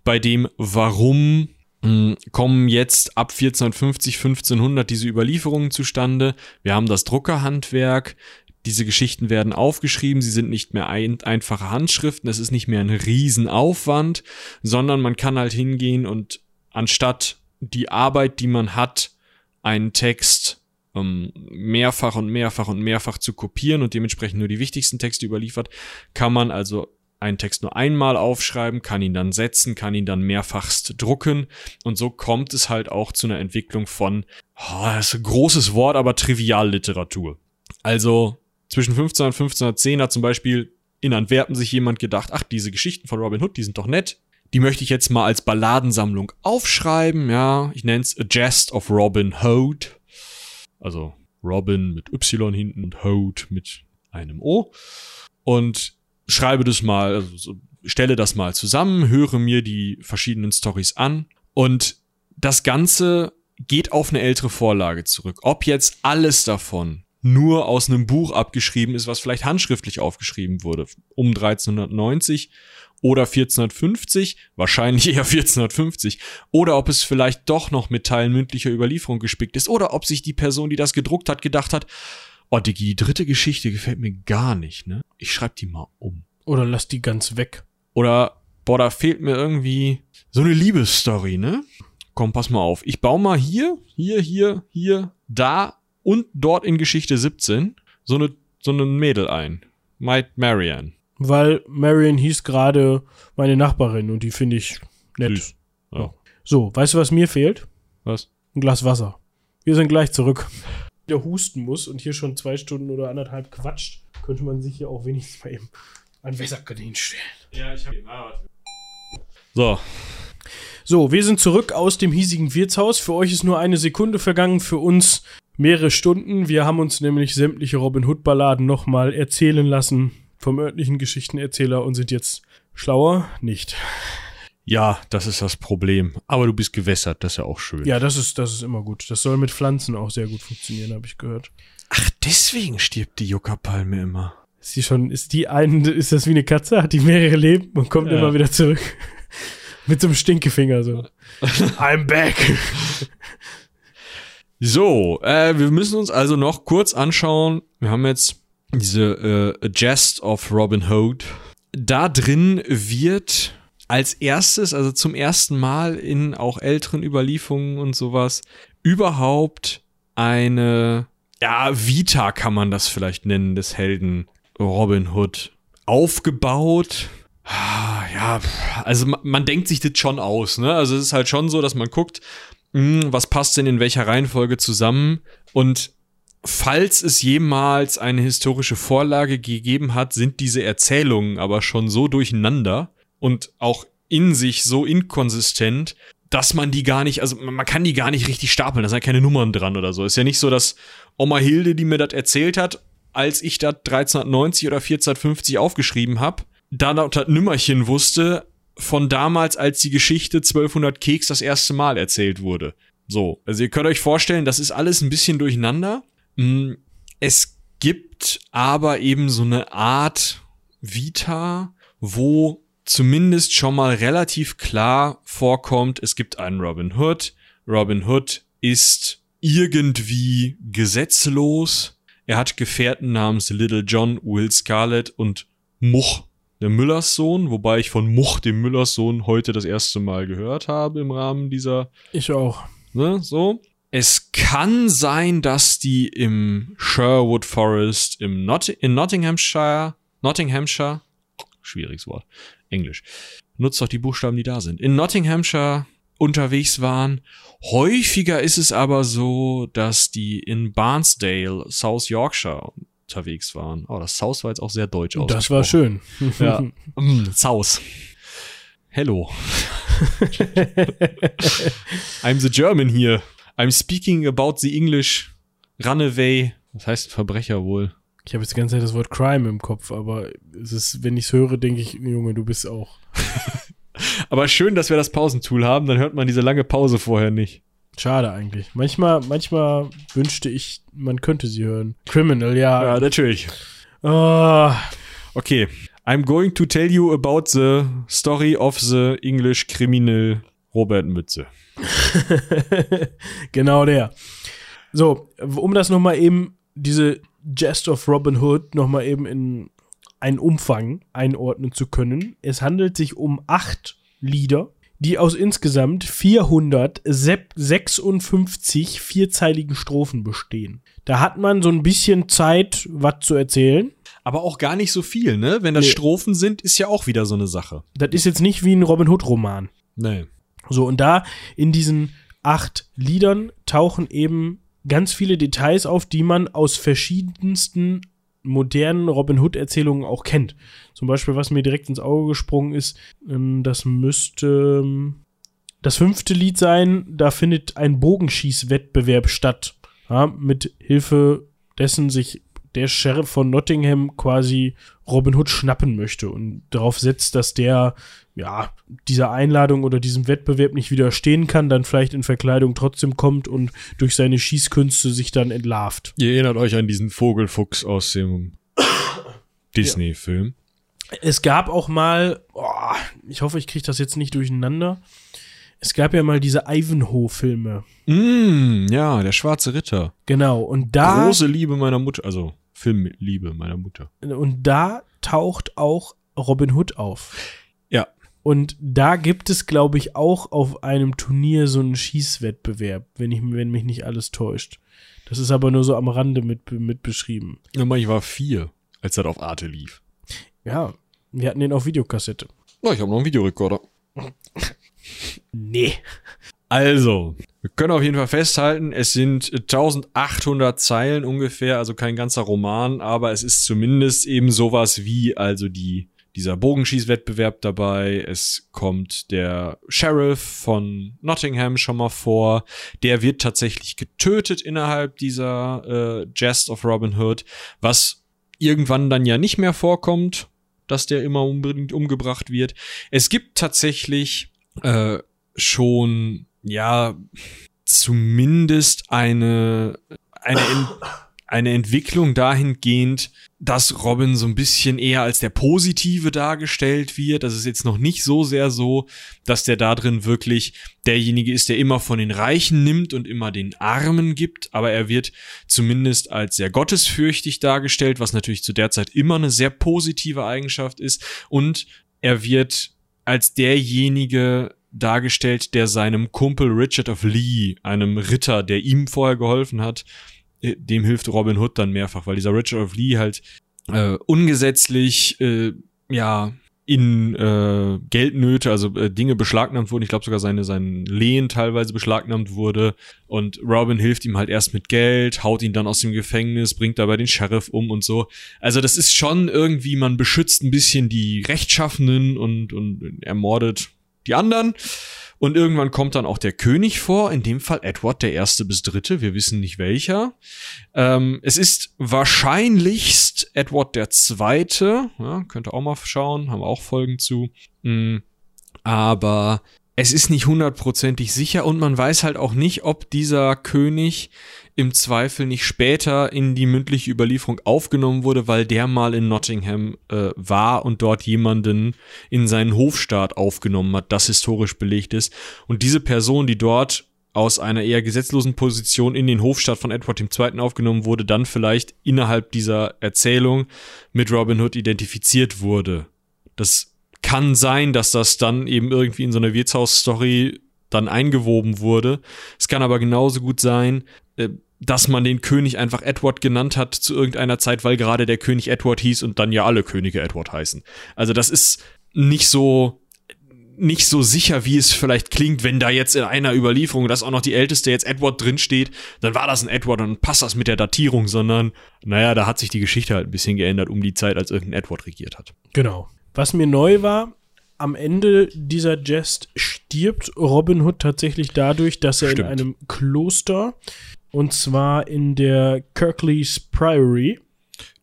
bei dem Warum hm, kommen jetzt ab 1450, 1500 diese Überlieferungen zustande. Wir haben das Druckerhandwerk. Diese Geschichten werden aufgeschrieben, sie sind nicht mehr ein, einfache Handschriften, es ist nicht mehr ein Riesenaufwand, sondern man kann halt hingehen und anstatt die Arbeit, die man hat, einen Text ähm, mehrfach und mehrfach und mehrfach zu kopieren und dementsprechend nur die wichtigsten Texte überliefert, kann man also einen Text nur einmal aufschreiben, kann ihn dann setzen, kann ihn dann mehrfachst drucken und so kommt es halt auch zu einer Entwicklung von, oh, das ist ein großes Wort, aber Trivialliteratur. Also zwischen 15 und 1510 hat zum Beispiel in Antwerpen sich jemand gedacht, ach, diese Geschichten von Robin Hood, die sind doch nett. Die möchte ich jetzt mal als Balladensammlung aufschreiben, ja. Ich nenne es A Jest of Robin Hood. Also Robin mit Y hinten und Hood mit einem O. Und schreibe das mal, also stelle das mal zusammen, höre mir die verschiedenen Stories an und das Ganze geht auf eine ältere Vorlage zurück. Ob jetzt alles davon nur aus einem Buch abgeschrieben ist, was vielleicht handschriftlich aufgeschrieben wurde, um 1390 oder 1450, wahrscheinlich eher 1450, oder ob es vielleicht doch noch mit Teilen mündlicher Überlieferung gespickt ist, oder ob sich die Person, die das gedruckt hat, gedacht hat, oh Diggi, die dritte Geschichte gefällt mir gar nicht, ne? Ich schreib die mal um. Oder lass die ganz weg. Oder, boah, da fehlt mir irgendwie so eine Liebesstory, ne? Komm, pass mal auf. Ich baue mal hier, hier, hier, hier, da und dort in Geschichte 17 so eine, so eine Mädel ein. Might Marianne. Weil Marion hieß gerade meine Nachbarin und die finde ich nett. Süß. Ja. So, weißt du, was mir fehlt? Was? Ein Glas Wasser. Wir sind gleich zurück. Der husten muss und hier schon zwei Stunden oder anderthalb quatscht, könnte man sich hier auch wenigstens mal eben ein Wässerkanin stellen. Ja, ich hab ihn. So, So, wir sind zurück aus dem hiesigen Wirtshaus. Für euch ist nur eine Sekunde vergangen, für uns mehrere Stunden. Wir haben uns nämlich sämtliche Robin Hood Balladen nochmal erzählen lassen vom örtlichen Geschichtenerzähler und sind jetzt schlauer? Nicht. Ja, das ist das Problem. Aber du bist gewässert, das ist ja auch schön. Ja, das ist, das ist immer gut. Das soll mit Pflanzen auch sehr gut funktionieren, habe ich gehört. Ach, deswegen stirbt die Yucca-Palme immer. Ist die schon, ist die ein, ist das wie eine Katze? Hat die mehrere Leben und kommt Ja. immer wieder zurück? *laughs* mit so einem Stinkefinger so. *laughs* I'm back. So, äh, wir müssen uns also noch kurz anschauen. Wir haben jetzt diese äh, A Jest of Robin Hood. Da drin wird als erstes, also zum ersten Mal in auch älteren Überlieferungen und sowas, überhaupt eine, ja, Vita kann man das vielleicht nennen, des Helden Robin Hood aufgebaut. Ah, Ja, also man, man denkt sich das schon aus, ne? Also es ist halt schon so, dass man guckt, hm, was passt denn in welcher Reihenfolge zusammen und falls es jemals eine historische Vorlage gegeben hat, sind diese Erzählungen aber schon so durcheinander und auch in sich so inkonsistent, dass man die gar nicht, also man kann die gar nicht richtig stapeln, da sind ja keine Nummern dran oder so. Ist ja nicht so, dass Oma Hilde, die mir das erzählt hat, als ich das 1390 oder 1450 aufgeschrieben habe, da das Nümmerchen wusste von damals, als die Geschichte 1200 Keks das erste Mal erzählt wurde. So, also ihr könnt euch vorstellen, das ist alles ein bisschen durcheinander. Mm, Es gibt aber eben so eine Art Vita, wo zumindest schon mal relativ klar vorkommt, es gibt einen Robin Hood. Robin Hood ist irgendwie gesetzlos. Er hat Gefährten namens Little John, Will Scarlett und Much, der Müllers Sohn, wobei ich von Much, dem Müllers Sohn, heute das erste Mal gehört habe im Rahmen dieser Ich auch. ne, so. Es kann sein, dass die im Sherwood Forest im Not in Nottinghamshire, Nottinghamshire, schwieriges Wort, Englisch. Nutzt doch die Buchstaben, die da sind. In Nottinghamshire unterwegs waren. Häufiger ist es aber so, dass die in Barnsdale, South Yorkshire unterwegs waren. Oh, das South war jetzt auch sehr deutsch ausgesprochen. Das war schön. *laughs* Ja. Mm, South. Hello. *laughs* I'm the German here. I'm speaking about the English runaway. Was heißt Verbrecher wohl? Ich habe jetzt die ganze Zeit das Wort Crime im Kopf, aber es ist, wenn ich es höre, denke ich, Junge, du bist auch. *laughs* Aber schön, dass wir das Pausentool haben, dann hört man diese lange Pause vorher nicht. Schade eigentlich. Manchmal, manchmal wünschte ich, man könnte sie hören. Criminal, ja. Ja, natürlich. Ah, Okay. I'm going to tell you about the story of the English criminal Robert Mütze. *laughs* genau der. So, um das nochmal eben, diese Jest of Robin Hood nochmal eben in einen Umfang einordnen zu können. Es handelt sich um acht Lieder, die aus insgesamt 456 vierzeiligen Strophen bestehen. Da hat man so ein bisschen Zeit, was zu erzählen. Aber auch gar nicht so viel, ne? Wenn das Nee. Strophen sind, ist ja auch wieder so eine Sache. Das ist jetzt nicht wie ein Robin Hood-Roman. Nee. So, und da in diesen acht Liedern tauchen eben ganz viele Details auf, die man aus verschiedensten modernen Robin Hood-Erzählungen auch kennt. Zum Beispiel, was mir direkt ins Auge gesprungen ist, ähm, das müsste ähm, das fünfte Lied sein, da findet ein Bogenschießwettbewerb statt. Ja, mit Hilfe dessen sich der Sheriff von Nottingham quasi Robin Hood schnappen möchte und darauf setzt, dass der ja dieser Einladung oder diesem Wettbewerb nicht widerstehen kann, dann vielleicht in Verkleidung trotzdem kommt und durch seine Schießkünste sich dann entlarvt. Ihr erinnert euch an diesen Vogelfuchs aus dem *coughs* Disney-Film. Es gab auch mal, oh, ich hoffe, ich kriege das jetzt nicht durcheinander. Es gab ja mal diese Ivanhoe-Filme. Mm, ja, der schwarze Ritter. Genau, und da. Große Liebe meiner Mutter, also Filmliebe meiner Mutter. Und da taucht auch Robin Hood auf. Ja. Und da gibt es, glaube ich, auch auf einem Turnier so einen Schießwettbewerb, wenn, ich, wenn mich nicht alles täuscht. Das ist aber nur so am Rande mit, mit beschrieben. Ich war vier, als das auf Arte lief. Ja, wir hatten den auf Videokassette. Na, ich habe noch einen Videorekorder. Nee. Also, wir können auf jeden Fall festhalten, es sind 1800 Zeilen ungefähr, also kein ganzer Roman, aber es ist zumindest eben sowas wie also die dieser Bogenschießwettbewerb dabei. Es kommt der Sheriff von Nottingham schon mal vor. Der wird tatsächlich getötet innerhalb dieser äh, Jest of Robin Hood, was irgendwann dann ja nicht mehr vorkommt, dass der immer unbedingt umgebracht wird. Es gibt tatsächlich äh, schon, ja, zumindest eine, eine, eine Entwicklung dahingehend, dass Robin so ein bisschen eher als der Positive dargestellt wird. Das ist jetzt noch nicht so sehr so, dass der da drin wirklich derjenige ist, der immer von den Reichen nimmt und immer den Armen gibt, aber er wird zumindest als sehr gottesfürchtig dargestellt, was natürlich zu der Zeit immer eine sehr positive Eigenschaft ist und er wird als derjenige dargestellt, der seinem Kumpel Richard of Lee, einem Ritter, der ihm vorher geholfen hat, äh, dem hilft Robin Hood dann mehrfach, weil dieser Richard of Lee halt äh, ungesetzlich äh, ja in äh, Geldnöte, also äh, Dinge beschlagnahmt wurden. Ich glaube sogar seine sein Lehen teilweise beschlagnahmt wurde. Und Robin hilft ihm halt erst mit Geld, haut ihn dann aus dem Gefängnis, bringt dabei den Sheriff um und so. Also das ist schon irgendwie, man beschützt ein bisschen die Rechtschaffenen und, und ermordet die anderen. Und irgendwann kommt dann auch der König vor, in dem Fall Edward der Erste bis Dritte, wir wissen nicht welcher. Ähm, es ist wahrscheinlichst Edward der Zweite, ja, könnt ihr auch mal schauen, haben auch Folgen zu. Mhm. Aber es ist nicht hundertprozentig sicher und man weiß halt auch nicht, ob dieser König im Zweifel nicht später in die mündliche Überlieferung aufgenommen wurde, weil der mal in Nottingham äh, war und dort jemanden in seinen Hofstaat aufgenommen hat, das historisch belegt ist. Und diese Person, die dort aus einer eher gesetzlosen Position in den Hofstaat von Edward II. aufgenommen wurde, dann vielleicht innerhalb dieser Erzählung mit Robin Hood identifiziert wurde. Das kann sein, dass das dann eben irgendwie in so einer Wirtshausstory dann eingewoben wurde. Es kann aber genauso gut sein, äh, dass man den König einfach Edward genannt hat zu irgendeiner Zeit, weil gerade der König Edward hieß und dann ja alle Könige Edward heißen. Also das ist nicht so nicht so sicher, wie es vielleicht klingt, wenn da jetzt in einer Überlieferung, dass auch noch die älteste jetzt Edward drin steht, dann war das ein Edward und passt das mit der Datierung, sondern naja, da hat sich die Geschichte halt ein bisschen geändert um die Zeit, als irgendein Edward regiert hat. Genau. Was mir neu war, am Ende dieser Jest stirbt Robin Hood tatsächlich dadurch, dass er Stimmt. in einem Kloster und zwar in der Kirkleys Priory.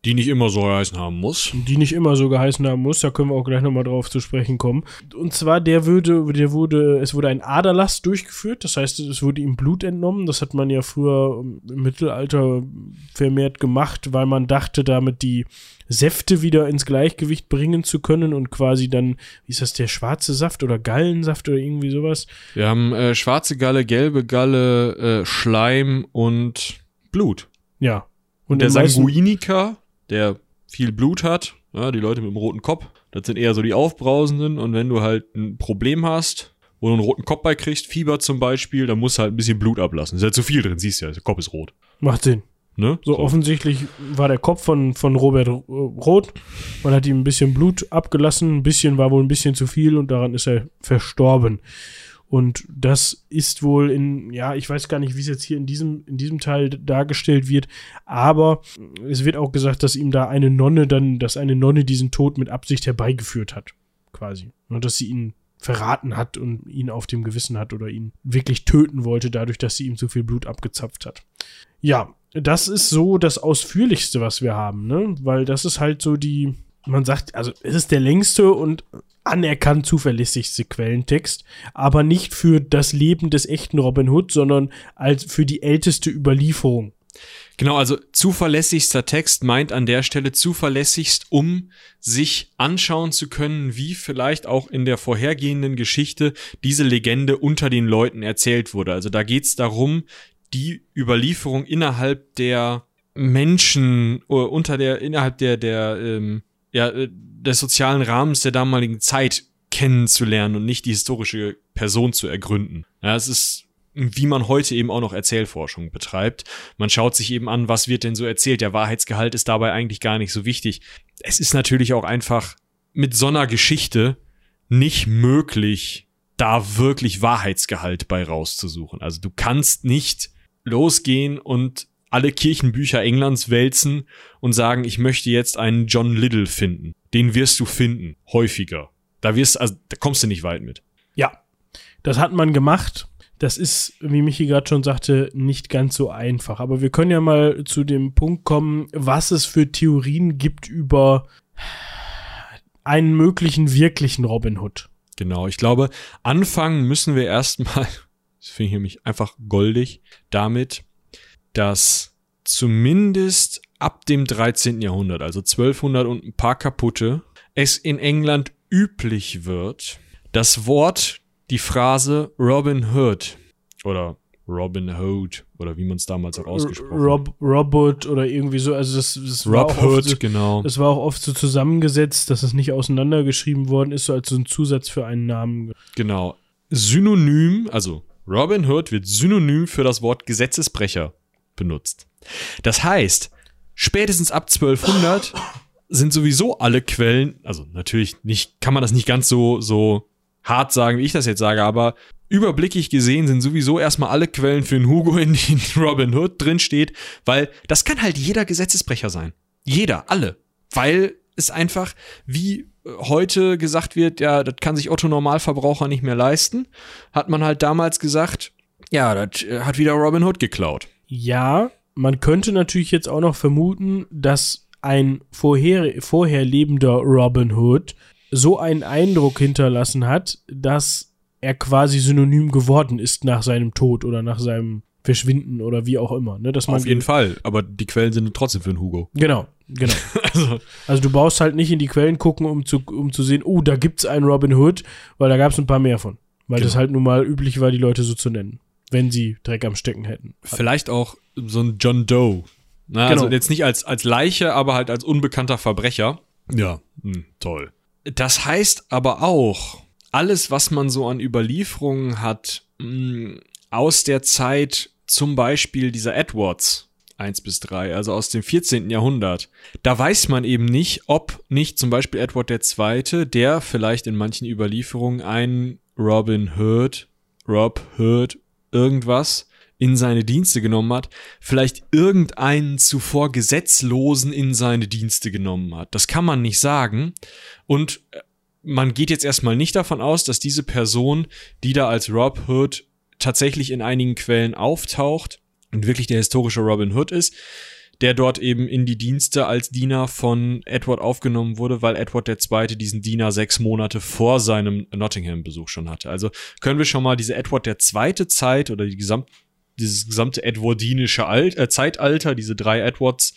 Die nicht immer so geheißen haben muss. Die nicht immer so geheißen haben muss, da können wir auch gleich nochmal drauf zu sprechen kommen. Und zwar, der würde, der wurde, es wurde ein Aderlass durchgeführt, das heißt, es wurde ihm Blut entnommen. Das hat man ja früher im Mittelalter vermehrt gemacht, weil man dachte, damit die Säfte wieder ins Gleichgewicht bringen zu können und quasi dann, wie ist das, der schwarze Saft oder Gallensaft oder irgendwie sowas? Wir haben äh, schwarze Galle, gelbe Galle, äh, Schleim und Blut. Ja. Und, und der Sanguiniker, der viel Blut hat, ja, die Leute mit dem roten Kopf, das sind eher so die Aufbrausenden und wenn du halt ein Problem hast, wo du einen roten Kopf bei kriegst, Fieber zum Beispiel, dann musst du halt ein bisschen Blut ablassen. Ist ja halt zu viel drin, siehst du ja, der Kopf ist rot. Macht Sinn. Ne? So, so, offensichtlich war der Kopf von, von Robert rot. Man hat ihm ein bisschen Blut abgelassen, ein bisschen war wohl ein bisschen zu viel und daran ist er verstorben. Und das ist wohl in, ja, ich weiß gar nicht, wie es jetzt hier in diesem, in diesem Teil dargestellt wird, aber es wird auch gesagt, dass ihm da eine Nonne dann, dass eine Nonne diesen Tod mit Absicht herbeigeführt hat, quasi. Und dass sie ihn verraten hat und ihn auf dem Gewissen hat oder ihn wirklich töten wollte, dadurch, dass sie ihm zu viel Blut abgezapft hat. Ja, das ist so das Ausführlichste, was wir haben, ne? Weil das ist halt so die, man sagt, also es ist der längste und anerkannt zuverlässigste Quellentext, aber nicht für das Leben des echten Robin Hood, sondern als für die älteste Überlieferung Genau, also zuverlässigster Text meint an der Stelle zuverlässigst, um sich anschauen zu können, wie vielleicht auch in der vorhergehenden Geschichte diese Legende unter den Leuten erzählt wurde. Also da geht's darum, die Überlieferung innerhalb der Menschen oder unter der innerhalb der der ähm, ja äh, des sozialen Rahmens der damaligen Zeit kennenzulernen und nicht die historische Person zu ergründen. Ja, es ist wie man heute eben auch noch Erzählforschung betreibt. Man schaut sich eben an, was wird denn so erzählt. Der Wahrheitsgehalt ist dabei eigentlich gar nicht so wichtig. Es ist natürlich auch einfach mit so einer Geschichte nicht möglich, da wirklich Wahrheitsgehalt bei rauszusuchen. Also du kannst nicht losgehen und alle Kirchenbücher Englands wälzen und sagen, ich möchte jetzt einen John Little finden. Den wirst du finden, häufiger. Da wirst, also, da kommst du nicht weit mit. Ja, das hat man gemacht das ist, wie Michi gerade schon sagte, nicht ganz so einfach. Aber wir können ja mal zu dem Punkt kommen, was es für Theorien gibt über einen möglichen wirklichen Robin Hood. Genau, ich glaube, anfangen müssen wir erstmal, das finde ich nämlich einfach goldig, damit, dass zumindest ab dem 13. Jahrhundert, also 1200 und ein paar kaputte, es in England üblich wird, das Wort die Phrase Robin Hood oder Robin Hood oder wie man es damals auch ausgesprochen Rob, Robot oder irgendwie so. Also das, das Rob war Hood, so, genau. Das war auch oft so zusammengesetzt, dass es nicht auseinandergeschrieben worden ist, so als so ein Zusatz für einen Namen. Genau. Synonym, also Robin Hood wird synonym für das Wort Gesetzesbrecher benutzt. Das heißt, spätestens ab 1200 sind sowieso alle Quellen, also natürlich nicht, kann man das nicht ganz so, so hart sagen, wie ich das jetzt sage, aber überblickig gesehen sind sowieso erstmal alle Quellen für einen Hugo, in denen *laughs* Robin Hood drin steht, weil das kann halt jeder Gesetzesbrecher sein. Jeder, alle. Weil es einfach, wie heute gesagt wird, ja, das kann sich Otto Normalverbraucher nicht mehr leisten, hat man halt damals gesagt, ja, das hat wieder Robin Hood geklaut. Ja, man könnte natürlich jetzt auch noch vermuten, dass ein vorher, vorher lebender Robin Hood so einen Eindruck hinterlassen hat, dass er quasi synonym geworden ist nach seinem Tod oder nach seinem Verschwinden oder wie auch immer. Ne? Dass man Auf jeden Fall, aber die Quellen sind trotzdem für einen Hugo. Genau, genau. *laughs* also, also, du brauchst halt nicht in die Quellen gucken, um zu, um zu sehen, oh, da gibt's einen Robin Hood, weil da gab's ein paar mehr von. Weil genau. das halt nun mal üblich war, die Leute so zu nennen, wenn sie Dreck am Stecken hätten. Vielleicht auch so ein John Doe. Na, genau. Also jetzt nicht als, als Leiche, aber halt als unbekannter Verbrecher. Ja, hm, toll. Das heißt aber auch, alles, was man so an Überlieferungen hat, mh, mm, aus der Zeit zum Beispiel dieser Edwards 1 bis 3, also aus dem 14. Jahrhundert, da weiß man eben nicht, ob nicht zum Beispiel Edward II., der vielleicht in manchen Überlieferungen einen Robin Hood, Rob Hood, irgendwas in seine Dienste genommen hat, vielleicht irgendeinen zuvor Gesetzlosen in seine Dienste genommen hat. Das kann man nicht sagen. Und äh, man geht jetzt erstmal nicht davon aus, dass diese Person, die da als Rob Hood tatsächlich in einigen Quellen auftaucht und wirklich der historische Robin Hood ist, der dort eben in die Dienste als Diener von Edward aufgenommen wurde, weil Edward II. diesen Diener sechs Monate vor seinem Nottingham-Besuch schon hatte. Also können wir schon mal diese Edward II. Zeit oder die gesamt dieses gesamte edwardinische Alt äh, Zeitalter, diese drei Edwards,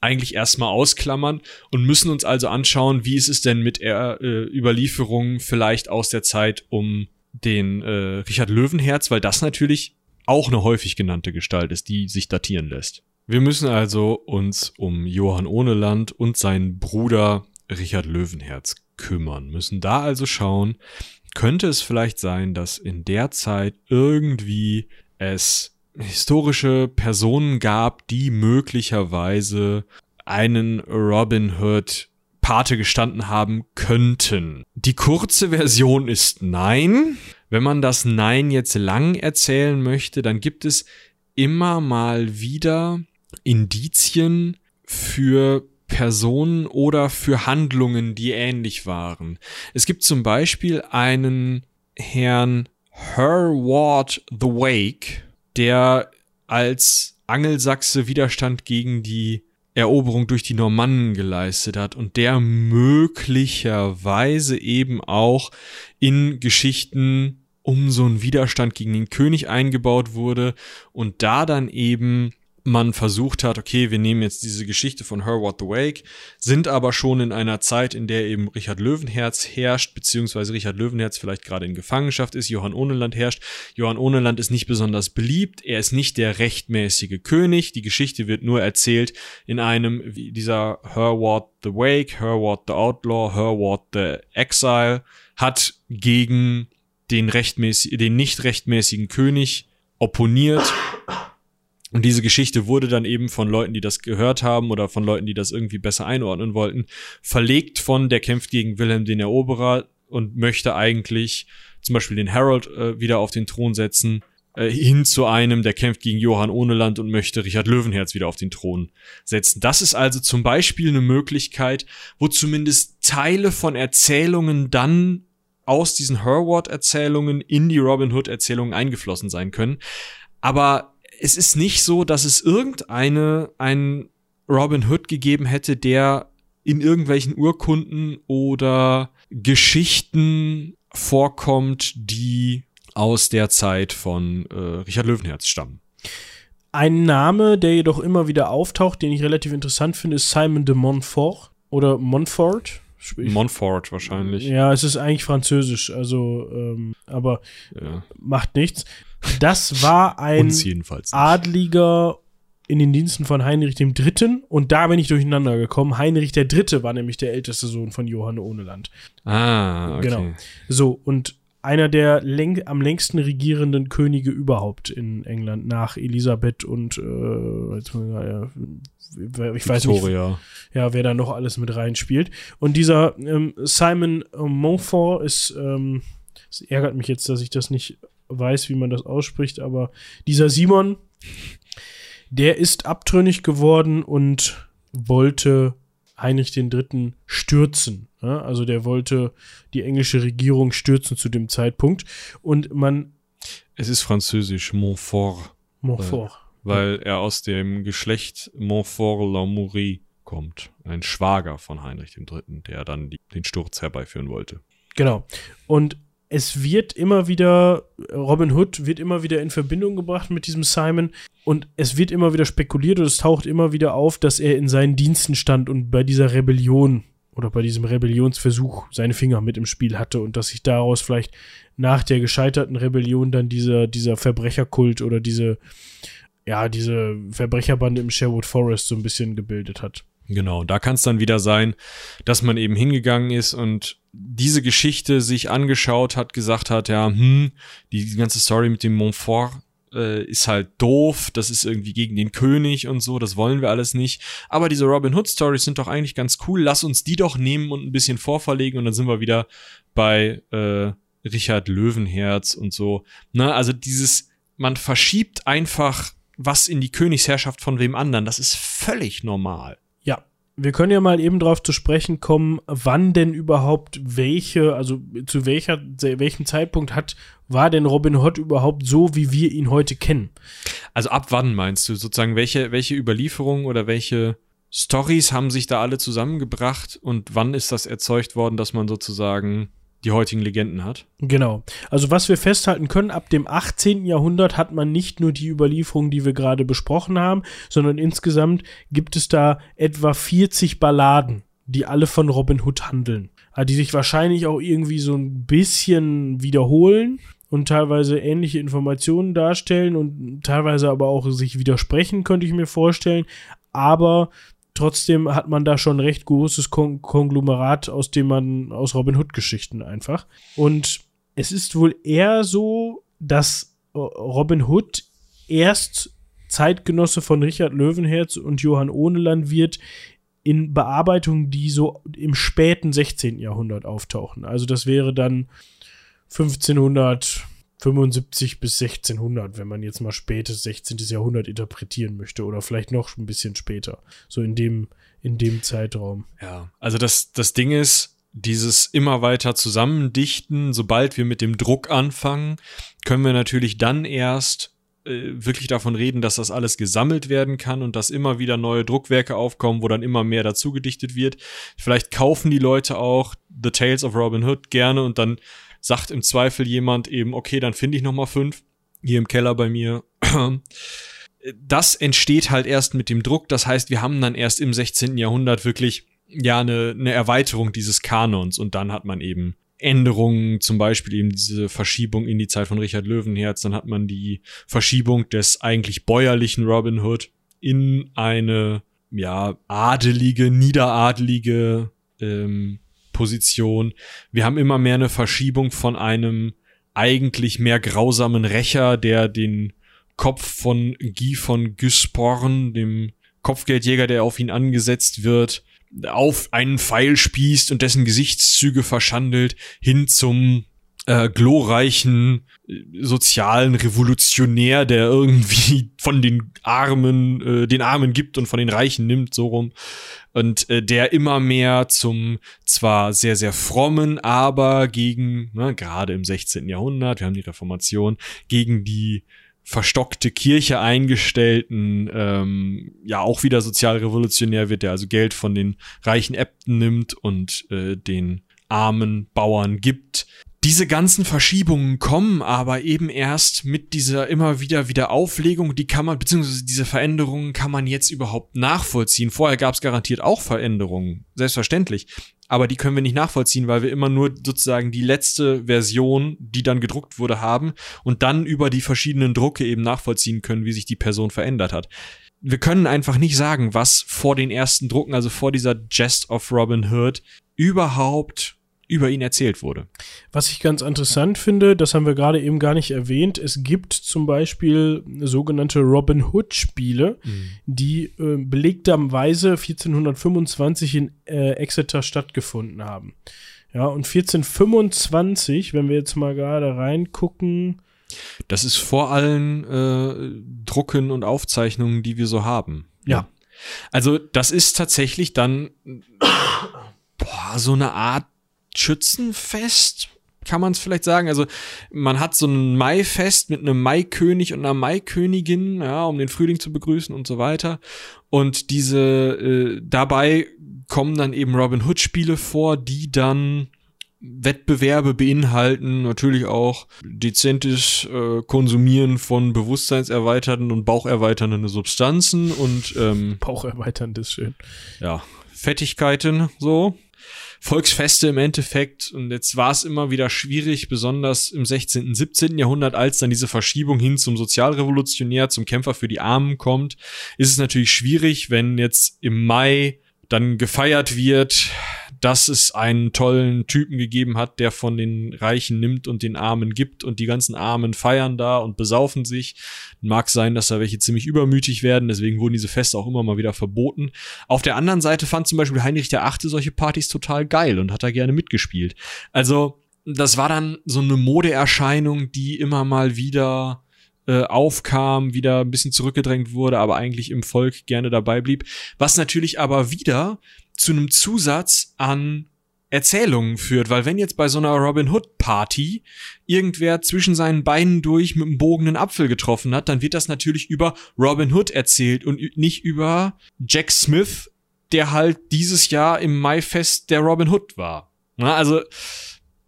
eigentlich erstmal ausklammern und müssen uns also anschauen, wie ist es denn mit äh, Überlieferungen vielleicht aus der Zeit um den äh, Richard Löwenherz, weil das natürlich auch eine häufig genannte Gestalt ist, die sich datieren lässt. Wir müssen also uns um Johann Ohneland und seinen Bruder Richard Löwenherz kümmern, müssen da also schauen, könnte es vielleicht sein, dass in der Zeit irgendwie es historische Personen gab, die möglicherweise einen Robin Hood Pate gestanden haben könnten. Die kurze Version ist nein. Wenn man das Nein jetzt lang erzählen möchte, dann gibt es immer mal wieder Indizien für Personen oder für Handlungen, die ähnlich waren. Es gibt zum Beispiel einen Herrn Herward the Wake, der als Angelsachse Widerstand gegen die Eroberung durch die Normannen geleistet hat und der möglicherweise eben auch in Geschichten um so einen Widerstand gegen den König eingebaut wurde und da dann eben man versucht hat, okay, wir nehmen jetzt diese Geschichte von Herward the Wake, sind aber schon in einer Zeit, in der eben Richard Löwenherz herrscht, beziehungsweise Richard Löwenherz vielleicht gerade in Gefangenschaft ist, Johann Ohneland herrscht. Johann Ohneland ist nicht besonders beliebt, er ist nicht der rechtmäßige König, die Geschichte wird nur erzählt in einem, wie dieser Herward the Wake, Herward the Outlaw, Herward the Exile, hat gegen den rechtmäßig, den nicht rechtmäßigen König opponiert und diese Geschichte wurde dann eben von Leuten, die das gehört haben oder von Leuten, die das irgendwie besser einordnen wollten, verlegt von der kämpft gegen Wilhelm den Eroberer und möchte eigentlich zum Beispiel den Harold äh, wieder auf den Thron setzen, äh, hin zu einem, der kämpft gegen Johann Ohneland und möchte Richard Löwenherz wieder auf den Thron setzen. Das ist also zum Beispiel eine Möglichkeit, wo zumindest Teile von Erzählungen dann aus diesen Herward-Erzählungen in die Robin Hood-Erzählungen eingeflossen sein können. Aber es ist nicht so, dass es irgendeine, einen Robin Hood gegeben hätte, der in irgendwelchen Urkunden oder Geschichten vorkommt, die aus der Zeit von äh, Richard Löwenherz stammen. Ein Name, der jedoch immer wieder auftaucht, den ich relativ interessant finde, ist Simon de Montfort oder Montfort. Montfort wahrscheinlich. Ja, es ist eigentlich französisch, also, ähm, aber ja. macht nichts. Das war ein Adliger in den Diensten von Heinrich III. Und da bin ich durcheinander gekommen. Heinrich III. war nämlich der älteste Sohn von Johann Ohneland. Ah, okay. Genau. So, und einer der läng am längsten regierenden Könige überhaupt in England nach Elisabeth und äh, ich weiß Victoria. nicht, ja, wer da noch alles mit reinspielt. Und dieser ähm, Simon Montfort ist, ähm, es ärgert mich jetzt, dass ich das nicht weiß, wie man das ausspricht, aber dieser Simon, der ist abtrünnig geworden und wollte Heinrich III. stürzen. Ja, also der wollte die englische Regierung stürzen zu dem Zeitpunkt. Und man. Es ist französisch, Montfort. Montfort. Weil, weil er aus dem Geschlecht Montfort-Lamourie kommt. Ein Schwager von Heinrich III., der dann die, den Sturz herbeiführen wollte. Genau. Und es wird immer wieder, Robin Hood wird immer wieder in Verbindung gebracht mit diesem Simon und es wird immer wieder spekuliert und es taucht immer wieder auf, dass er in seinen Diensten stand und bei dieser Rebellion oder bei diesem Rebellionsversuch seine Finger mit im Spiel hatte und dass sich daraus vielleicht nach der gescheiterten Rebellion dann dieser, dieser Verbrecherkult oder diese, ja, diese Verbrecherbande im Sherwood Forest so ein bisschen gebildet hat. Genau, da kann es dann wieder sein, dass man eben hingegangen ist und diese Geschichte sich angeschaut hat, gesagt hat, ja, hm, die ganze Story mit dem Montfort äh, ist halt doof, das ist irgendwie gegen den König und so, das wollen wir alles nicht. Aber diese Robin Hood Stories sind doch eigentlich ganz cool, lass uns die doch nehmen und ein bisschen vorverlegen und dann sind wir wieder bei äh, Richard Löwenherz und so. Na, also dieses, man verschiebt einfach was in die Königsherrschaft von wem anderen, das ist völlig normal. Wir können ja mal eben darauf zu sprechen kommen, wann denn überhaupt welche, also zu welcher, welchem Zeitpunkt hat, war denn Robin Hood überhaupt so, wie wir ihn heute kennen? Also ab wann meinst du sozusagen, welche, welche Überlieferungen oder welche Stories haben sich da alle zusammengebracht und wann ist das erzeugt worden, dass man sozusagen die heutigen Legenden hat. Genau. Also was wir festhalten können, ab dem 18. Jahrhundert hat man nicht nur die Überlieferung, die wir gerade besprochen haben, sondern insgesamt gibt es da etwa 40 Balladen, die alle von Robin Hood handeln. Also die sich wahrscheinlich auch irgendwie so ein bisschen wiederholen und teilweise ähnliche Informationen darstellen und teilweise aber auch sich widersprechen, könnte ich mir vorstellen. Aber trotzdem hat man da schon ein recht großes Kon Konglomerat, aus dem man, aus Robin Hood-Geschichten einfach. Und es ist wohl eher so, dass Robin Hood erst Zeitgenosse von Richard Löwenherz und Johann Ohneland wird in Bearbeitungen, die so im späten 16. Jahrhundert auftauchen. Also das wäre dann 1500 75 bis 1600, wenn man jetzt mal spätes 16. Jahrhundert interpretieren möchte oder vielleicht noch ein bisschen später, so in dem in dem Zeitraum. Ja, also das das Ding ist, dieses immer weiter zusammendichten, sobald wir mit dem Druck anfangen, können wir natürlich dann erst äh, wirklich davon reden, dass das alles gesammelt werden kann und dass immer wieder neue Druckwerke aufkommen, wo dann immer mehr dazu gedichtet wird. Vielleicht kaufen die Leute auch The Tales of Robin Hood gerne und dann sagt im Zweifel jemand eben, okay, dann finde ich noch mal fünf hier im Keller bei mir. *clears throat* das entsteht halt erst mit dem Druck. Das heißt, wir haben dann erst im 16. Jahrhundert wirklich ja eine, eine Erweiterung dieses Kanons und dann hat man eben Änderungen, zum Beispiel eben diese Verschiebung in die Zeit von Richard Löwenherz, dann hat man die Verschiebung des eigentlich bäuerlichen Robin Hood in eine ja adelige, niederadelige ähm, Position. Wir haben immer mehr eine Verschiebung von einem eigentlich mehr grausamen Rächer, der den Kopf von Guy von Güsporn, dem Kopfgeldjäger, der auf ihn angesetzt wird, auf einen Pfeil spießt und dessen Gesichtszüge verschandelt, hin zum äh, glorreichen äh, sozialen Revolutionär, der irgendwie *laughs* von den Armen, äh, den Armen gibt und von den Reichen nimmt, so rum. Und äh, der immer mehr zum zwar sehr, sehr frommen, aber gegen, ne, gerade im 16. Jahrhundert, wir haben die Reformation, gegen die verstockte Kirche eingestellten, ähm, ja auch wieder sozialrevolutionär wird, der also Geld von den reichen Äbten nimmt und äh, den armen Bauern gibt. Diese ganzen Verschiebungen kommen aber eben erst mit dieser immer wieder wieder Auflegung, die kann man, beziehungsweise diese Veränderungen kann man jetzt überhaupt nachvollziehen. Vorher gab es garantiert auch Veränderungen, selbstverständlich. Aber die können wir nicht nachvollziehen, weil wir immer nur sozusagen die letzte Version, die dann gedruckt wurde, haben und dann über die verschiedenen Drucke eben nachvollziehen können, wie sich die Person verändert hat wir können einfach nicht sagen, was vor den ersten Drucken, also vor dieser Jest of Robin Hood, überhaupt über ihn erzählt wurde. Was ich ganz interessant finde, das haben wir gerade eben gar nicht erwähnt, es gibt zum Beispiel sogenannte Robin Hood Spiele, mhm. die äh, belegterweise 1425 in äh, Exeter stattgefunden haben. Ja, und 1425, wenn wir jetzt mal gerade reingucken, das ist vor allen äh, Drucken und Aufzeichnungen, die wir so haben. Ja. Also das ist tatsächlich dann boah, so eine Art Schützenfest, kann man es vielleicht sagen. Also man hat so ein Maifest mit einem Maikönig und einer Maikönigin, ja, um den Frühling zu begrüßen und so weiter. Und diese äh, dabei kommen dann eben Robin Hood Spiele vor, die dann Wettbewerbe beinhalten, natürlich auch dezentes äh, Konsumieren von bewusstseinserweiternden und baucherweiternden Substanzen und ähm, Baucherweiternd ist schön. Ja, Fettigkeiten so. Volksfeste im Endeffekt. Und jetzt war es immer wieder schwierig, besonders im 16., und 17. Jahrhundert, als dann diese Verschiebung hin zum Sozialrevolutionär, zum Kämpfer für die Armen kommt, ist es natürlich schwierig, wenn jetzt im Mai dann gefeiert wird, dass es einen tollen Typen gegeben hat, der von den Reichen nimmt und den Armen gibt und die ganzen Armen feiern da und besaufen sich. Mag sein, dass da welche ziemlich übermütig werden, deswegen wurden diese Feste auch immer mal wieder verboten. Auf der anderen Seite fand zum Beispiel Heinrich der Achte solche Partys total geil und hat da gerne mitgespielt. Also, das war dann so eine Modeerscheinung, die immer mal wieder äh, aufkam, wieder ein bisschen zurückgedrängt wurde, aber eigentlich im Volk gerne dabei blieb. Was natürlich aber wieder zu einem Zusatz an Erzählungen führt, weil wenn jetzt bei so einer Robin Hood Party irgendwer zwischen seinen Beinen durch mit einem Bogen einen Apfel getroffen hat, dann wird das natürlich über Robin Hood erzählt und nicht über Jack Smith, der halt dieses Jahr im Maifest der Robin Hood war. Na, also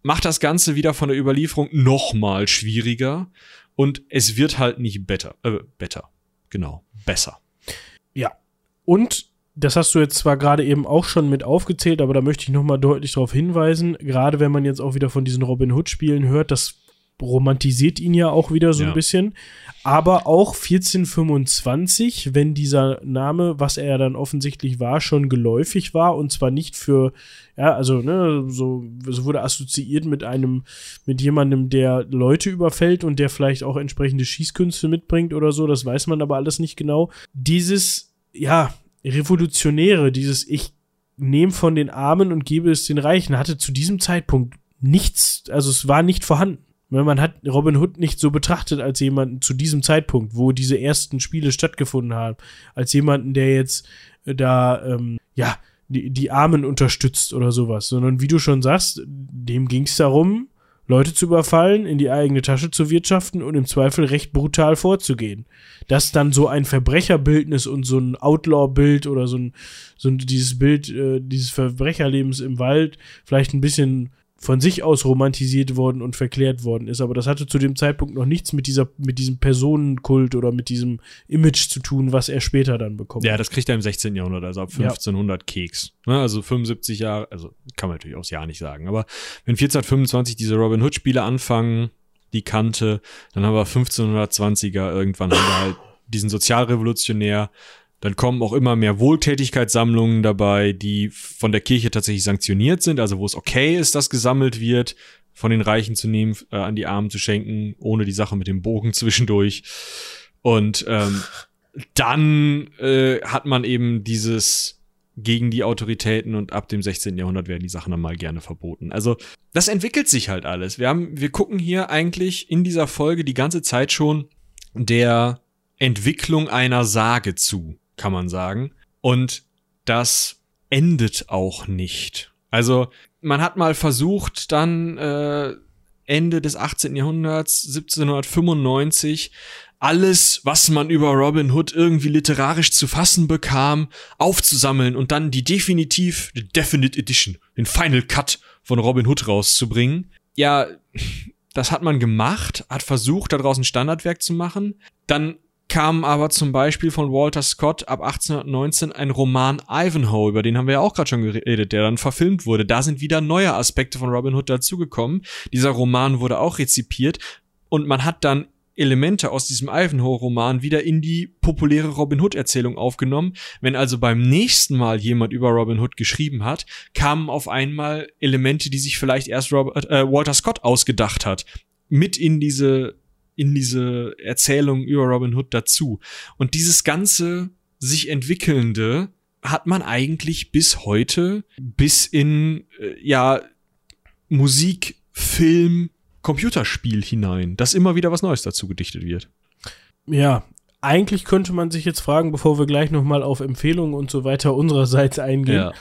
macht das Ganze wieder von der Überlieferung noch mal schwieriger und es wird halt nicht better, äh, better, genau, besser. Ja. Und das hast du jetzt zwar gerade eben auch schon mit aufgezählt, aber da möchte ich nochmal deutlich darauf hinweisen, gerade wenn man jetzt auch wieder von diesen Robin Hood-Spielen hört, das romantisiert ihn ja auch wieder so ja. ein bisschen. Aber auch 1425, wenn dieser Name, was er dann offensichtlich war, schon geläufig war und zwar nicht für, ja, also, ne, so, so wurde assoziiert mit einem, mit jemandem, der Leute überfällt und der vielleicht auch entsprechende Schießkünste mitbringt oder so, das weiß man aber alles nicht genau. Dieses, ja, Revolutionäre, dieses Ich nehme von den Armen und gebe es den Reichen, hatte zu diesem Zeitpunkt nichts, also es war nicht vorhanden. Man hat Robin Hood nicht so betrachtet als jemanden zu diesem Zeitpunkt, wo diese ersten Spiele stattgefunden haben, als jemanden, der jetzt äh, da, ähm, ja, die, die Armen unterstützt oder sowas, sondern wie du schon sagst, dem ging es darum, Leute zu überfallen, in die eigene Tasche zu wirtschaften und im Zweifel recht brutal vorzugehen. Dass dann so ein Verbrecherbildnis und so ein Outlaw-Bild oder so ein, so ein, dieses Bild äh, dieses Verbrecherlebens im Wald vielleicht ein bisschen von sich aus romantisiert worden und verklärt worden ist. Aber das hatte zu dem Zeitpunkt noch nichts mit dieser, mit diesem Personenkult oder mit diesem Image zu tun, was er später dann bekommt. Ja, das kriegt er im 16. Jahrhundert, also ab 1500 ja. Keks. Ne, also 75 Jahre, also kann man natürlich aufs Jahr nicht sagen. Aber wenn 1425 diese Robin Hood Spiele anfangen, die Kante, dann haben wir 1520er irgendwann haben wir halt diesen Sozialrevolutionär, dann kommen auch immer mehr Wohltätigkeitssammlungen dabei, die von der Kirche tatsächlich sanktioniert sind, also wo es okay ist, dass gesammelt wird, von den Reichen zu nehmen, äh, an die Armen zu schenken, ohne die Sache mit dem Bogen *laughs* zwischendurch. Und ähm, dann äh, hat man eben dieses gegen die Autoritäten und ab dem 16. Jahrhundert werden die Sachen dann mal gerne verboten. Also das entwickelt sich halt alles. Wir haben, wir gucken hier eigentlich in dieser Folge die ganze Zeit schon der Entwicklung einer Sage zu kann man sagen. Und das endet auch nicht. Also man hat mal versucht, dann äh, Ende des 18. Jahrhunderts, 1795, alles, was man über Robin Hood irgendwie literarisch zu fassen bekam, aufzusammeln und dann die definitiv, die Definite Edition, den Final Cut von Robin Hood rauszubringen. Ja, das hat man gemacht, hat versucht, daraus ein Standardwerk zu machen. Dann kam aber zum Beispiel von Walter Scott ab 1819 ein Roman Ivanhoe, über den haben wir ja auch gerade schon geredet, der dann verfilmt wurde. Da sind wieder neue Aspekte von Robin Hood dazugekommen. Dieser Roman wurde auch rezipiert und man hat dann Elemente aus diesem Ivanhoe-Roman wieder in die populäre Robin Hood-Erzählung aufgenommen. Wenn also beim nächsten Mal jemand über Robin Hood geschrieben hat, kamen auf einmal Elemente, die sich vielleicht erst Robert, äh, Walter Scott ausgedacht hat, mit in diese in diese Erzählung über Robin Hood dazu. Und dieses ganze sich entwickelnde hat man eigentlich bis heute, bis in, äh, ja, Musik, Film, Computerspiel hinein, dass immer wieder was Neues dazu gedichtet wird. Ja, eigentlich könnte man sich jetzt fragen, bevor wir gleich nochmal auf Empfehlungen und so weiter unsererseits eingehen, ja.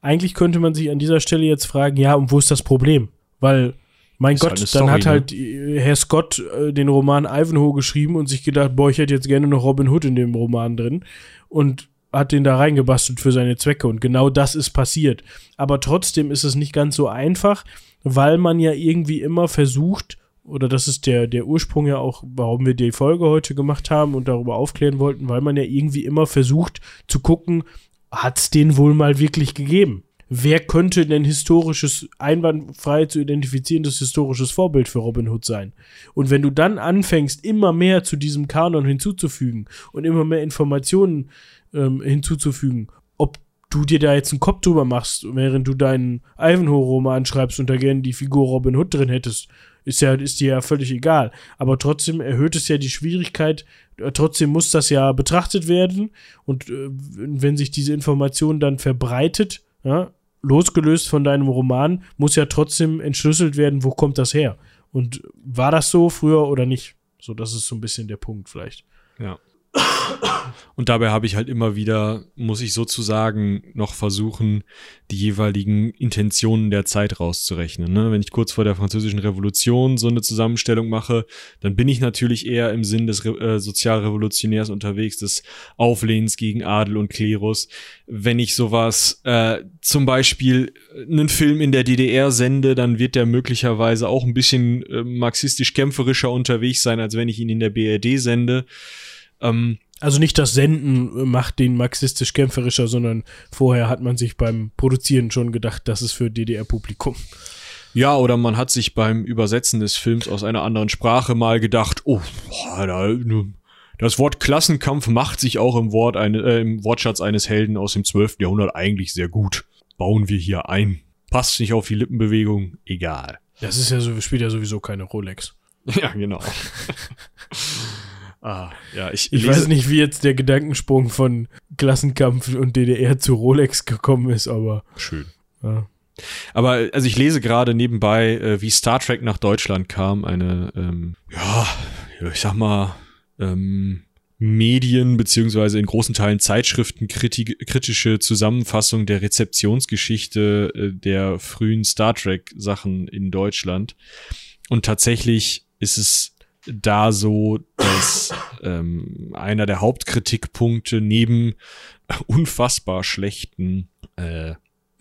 eigentlich könnte man sich an dieser Stelle jetzt fragen, ja, und wo ist das Problem? Weil mein ist Gott, halt dann hat ne? halt ne? Herr Scott äh, den Roman Ivanhoe geschrieben und sich gedacht, boah, ich hätte jetzt gerne noch Robin Hood in dem Roman drin und hat den da reingebastelt für seine Zwecke und genau das ist passiert. Aber trotzdem ist es nicht ganz so einfach, weil man ja irgendwie immer versucht, oder das ist der, der Ursprung ja auch, warum wir die Folge heute gemacht haben und darüber aufklären wollten, weil man ja irgendwie immer versucht zu gucken, hat es den wohl mal wirklich gegeben? Wer könnte denn historisches, einwandfrei zu identifizierendes historisches Vorbild für Robin Hood sein? Und wenn du dann anfängst, immer mehr zu diesem Kanon hinzuzufügen und immer mehr Informationen ähm, hinzuzufügen, ob du dir da jetzt einen Kopf drüber machst, während du deinen Ivanhoe-Roman schreibst und da gerne die Figur Robin Hood drin hättest, ist ja, ist dir ja völlig egal. Aber trotzdem erhöht es ja die Schwierigkeit, äh, trotzdem muss das ja betrachtet werden und äh, wenn sich diese Information dann verbreitet, ja, losgelöst von deinem Roman, muss ja trotzdem entschlüsselt werden, wo kommt das her? Und war das so früher oder nicht? So, das ist so ein bisschen der Punkt vielleicht. Ja. Und dabei habe ich halt immer wieder, muss ich sozusagen noch versuchen, die jeweiligen Intentionen der Zeit rauszurechnen. Ne? Wenn ich kurz vor der französischen Revolution so eine Zusammenstellung mache, dann bin ich natürlich eher im Sinn des äh, Sozialrevolutionärs unterwegs, des Auflehens gegen Adel und Klerus. Wenn ich sowas, äh, zum Beispiel einen Film in der DDR sende, dann wird der möglicherweise auch ein bisschen äh, marxistisch-kämpferischer unterwegs sein, als wenn ich ihn in der BRD sende. Ähm, also nicht das Senden macht den marxistisch-kämpferischer, sondern vorher hat man sich beim Produzieren schon gedacht, das ist für DDR-Publikum. Ja, oder man hat sich beim Übersetzen des Films aus einer anderen Sprache mal gedacht, oh, das Wort Klassenkampf macht sich auch im, Wort eine, äh, im Wortschatz eines Helden aus dem 12. Jahrhundert eigentlich sehr gut. Bauen wir hier ein. Passt nicht auf die Lippenbewegung, egal. Das ist ja so, spielt ja sowieso keine Rolex. *laughs* Ja, genau. *laughs* Ah, ja, ich, ich weiß nicht, wie jetzt der Gedankensprung von Klassenkampf und DDR zu Rolex gekommen ist, aber. Schön. Ja. Aber also ich lese gerade nebenbei, äh, wie Star Trek nach Deutschland kam, eine, ähm, ja, ich sag mal, ähm, Medien beziehungsweise in großen Teilen Zeitschriften kritische Zusammenfassung der Rezeptionsgeschichte äh, der frühen Star Trek Sachen in Deutschland. Und tatsächlich ist es da so, dass ähm, einer der Hauptkritikpunkte neben unfassbar schlechten äh,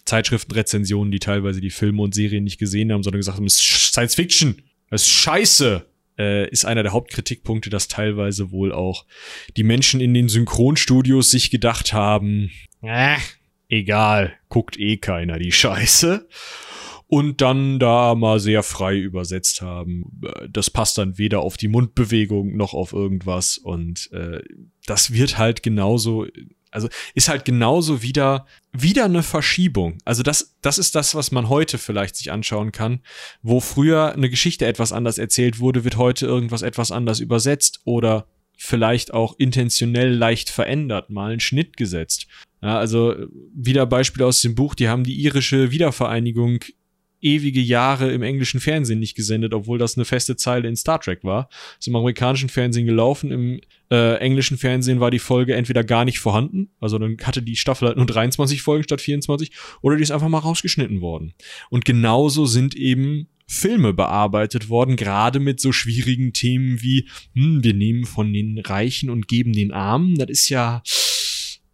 Zeitschriftenrezensionen, die teilweise die Filme und Serien nicht gesehen haben, sondern gesagt haben, es ist Science Fiction, es ist scheiße. Äh, ist einer der Hauptkritikpunkte, dass teilweise wohl auch die Menschen in den Synchronstudios sich gedacht haben, äh, egal, guckt eh keiner die Scheiße und dann da mal sehr frei übersetzt haben. Das passt dann weder auf die Mundbewegung noch auf irgendwas und äh, das wird halt genauso also ist halt genauso wieder, wieder eine Verschiebung. Also das, das ist das, was man heute vielleicht sich anschauen kann. Wo früher eine Geschichte etwas anders erzählt wurde, wird heute irgendwas etwas anders übersetzt oder vielleicht auch intentionell leicht verändert, mal einen Schnitt gesetzt. Ja, also wieder Beispiel aus dem Buch, die haben die irische Wiedervereinigung ewige Jahre im englischen Fernsehen nicht gesendet, obwohl das eine feste Zeile in Star Trek war. Ist im amerikanischen Fernsehen gelaufen, im äh, englischen Fernsehen war die Folge entweder gar nicht vorhanden, also dann hatte die Staffel halt nur 23 Folgen statt 24, oder die ist einfach mal rausgeschnitten worden. Und genauso sind eben Filme bearbeitet worden, gerade mit so schwierigen Themen wie, hm, wir nehmen von den Reichen und geben den Armen. Das ist ja,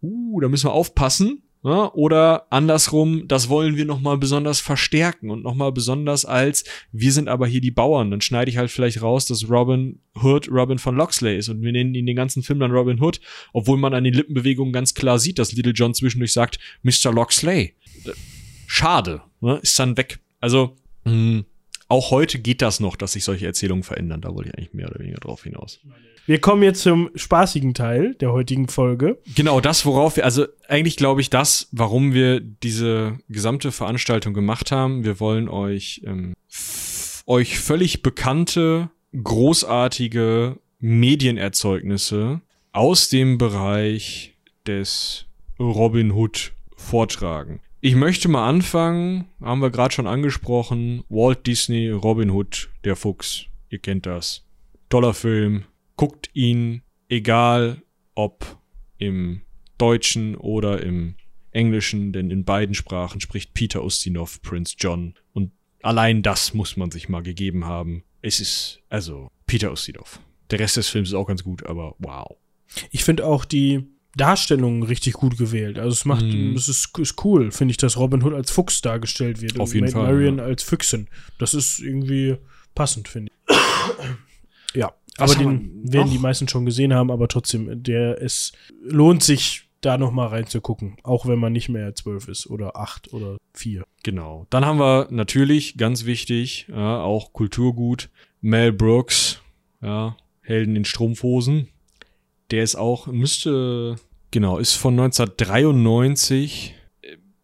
uh, da müssen wir aufpassen. Ja, oder andersrum, das wollen wir nochmal besonders verstärken und nochmal besonders als, wir sind aber hier die Bauern. Dann schneide ich halt vielleicht raus, dass Robin Hood Robin von Loxley ist und wir nennen ihn den ganzen Film dann Robin Hood, obwohl man an den Lippenbewegungen ganz klar sieht, dass Little John zwischendurch sagt, Mr. Loxley. Schade, ne? ist dann weg. Also, mh, hm, auch heute geht das noch, dass sich solche Erzählungen verändern. Da wollte ich eigentlich mehr oder weniger drauf hinaus. Wir kommen jetzt zum spaßigen Teil der heutigen Folge. Genau, das, worauf wir, also eigentlich glaube ich, das, warum wir diese gesamte Veranstaltung gemacht haben. Wir wollen euch, ähm, euch völlig bekannte, großartige Medienerzeugnisse aus dem Bereich des Robin Hood vortragen. Ich möchte mal anfangen, haben wir gerade schon angesprochen, Walt Disney, Robin Hood, der Fuchs. Ihr kennt das. Toller Film. Guckt ihn, egal ob im Deutschen oder im Englischen, denn in beiden Sprachen spricht Peter Ustinov Prince John. Und allein das muss man sich mal gegeben haben. Es ist, also, Peter Ustinov. Der Rest des Films ist auch ganz gut, aber wow. Ich finde auch die, Darstellungen richtig gut gewählt. Also es macht, mm. es ist, ist cool, finde ich, dass Robin Hood als Fuchs dargestellt wird Auf jeden Fall. Marion ja. als Füchsin. Das ist irgendwie passend, finde ich. *coughs* ja, Was aber den werden die meisten schon gesehen haben, aber trotzdem, der es lohnt sich da noch mal reinzugucken, auch wenn man nicht mehr zwölf ist oder acht oder vier. Genau. Dann haben wir natürlich ganz wichtig, ja, auch Kulturgut, Mel Brooks, ja, Helden in Strumpfhosen. Der ist auch, müsste, genau, ist von 1993.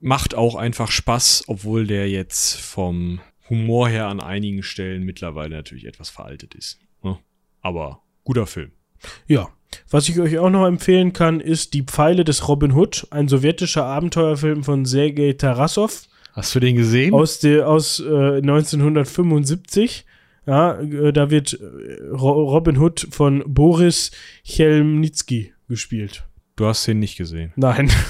Macht auch einfach Spaß, obwohl der jetzt vom Humor her an einigen Stellen mittlerweile natürlich etwas veraltet ist. Aber guter Film. Ja. Was ich euch auch noch empfehlen kann, ist Die Pfeile des Robin Hood, ein sowjetischer Abenteuerfilm von Sergei Tarasov. Hast du den gesehen? Aus, der, aus äh, 1975. Ja, äh, da wird äh, Robin Hood von Boris Chelmnitsky gespielt. Du hast den nicht gesehen. Nein. *laughs*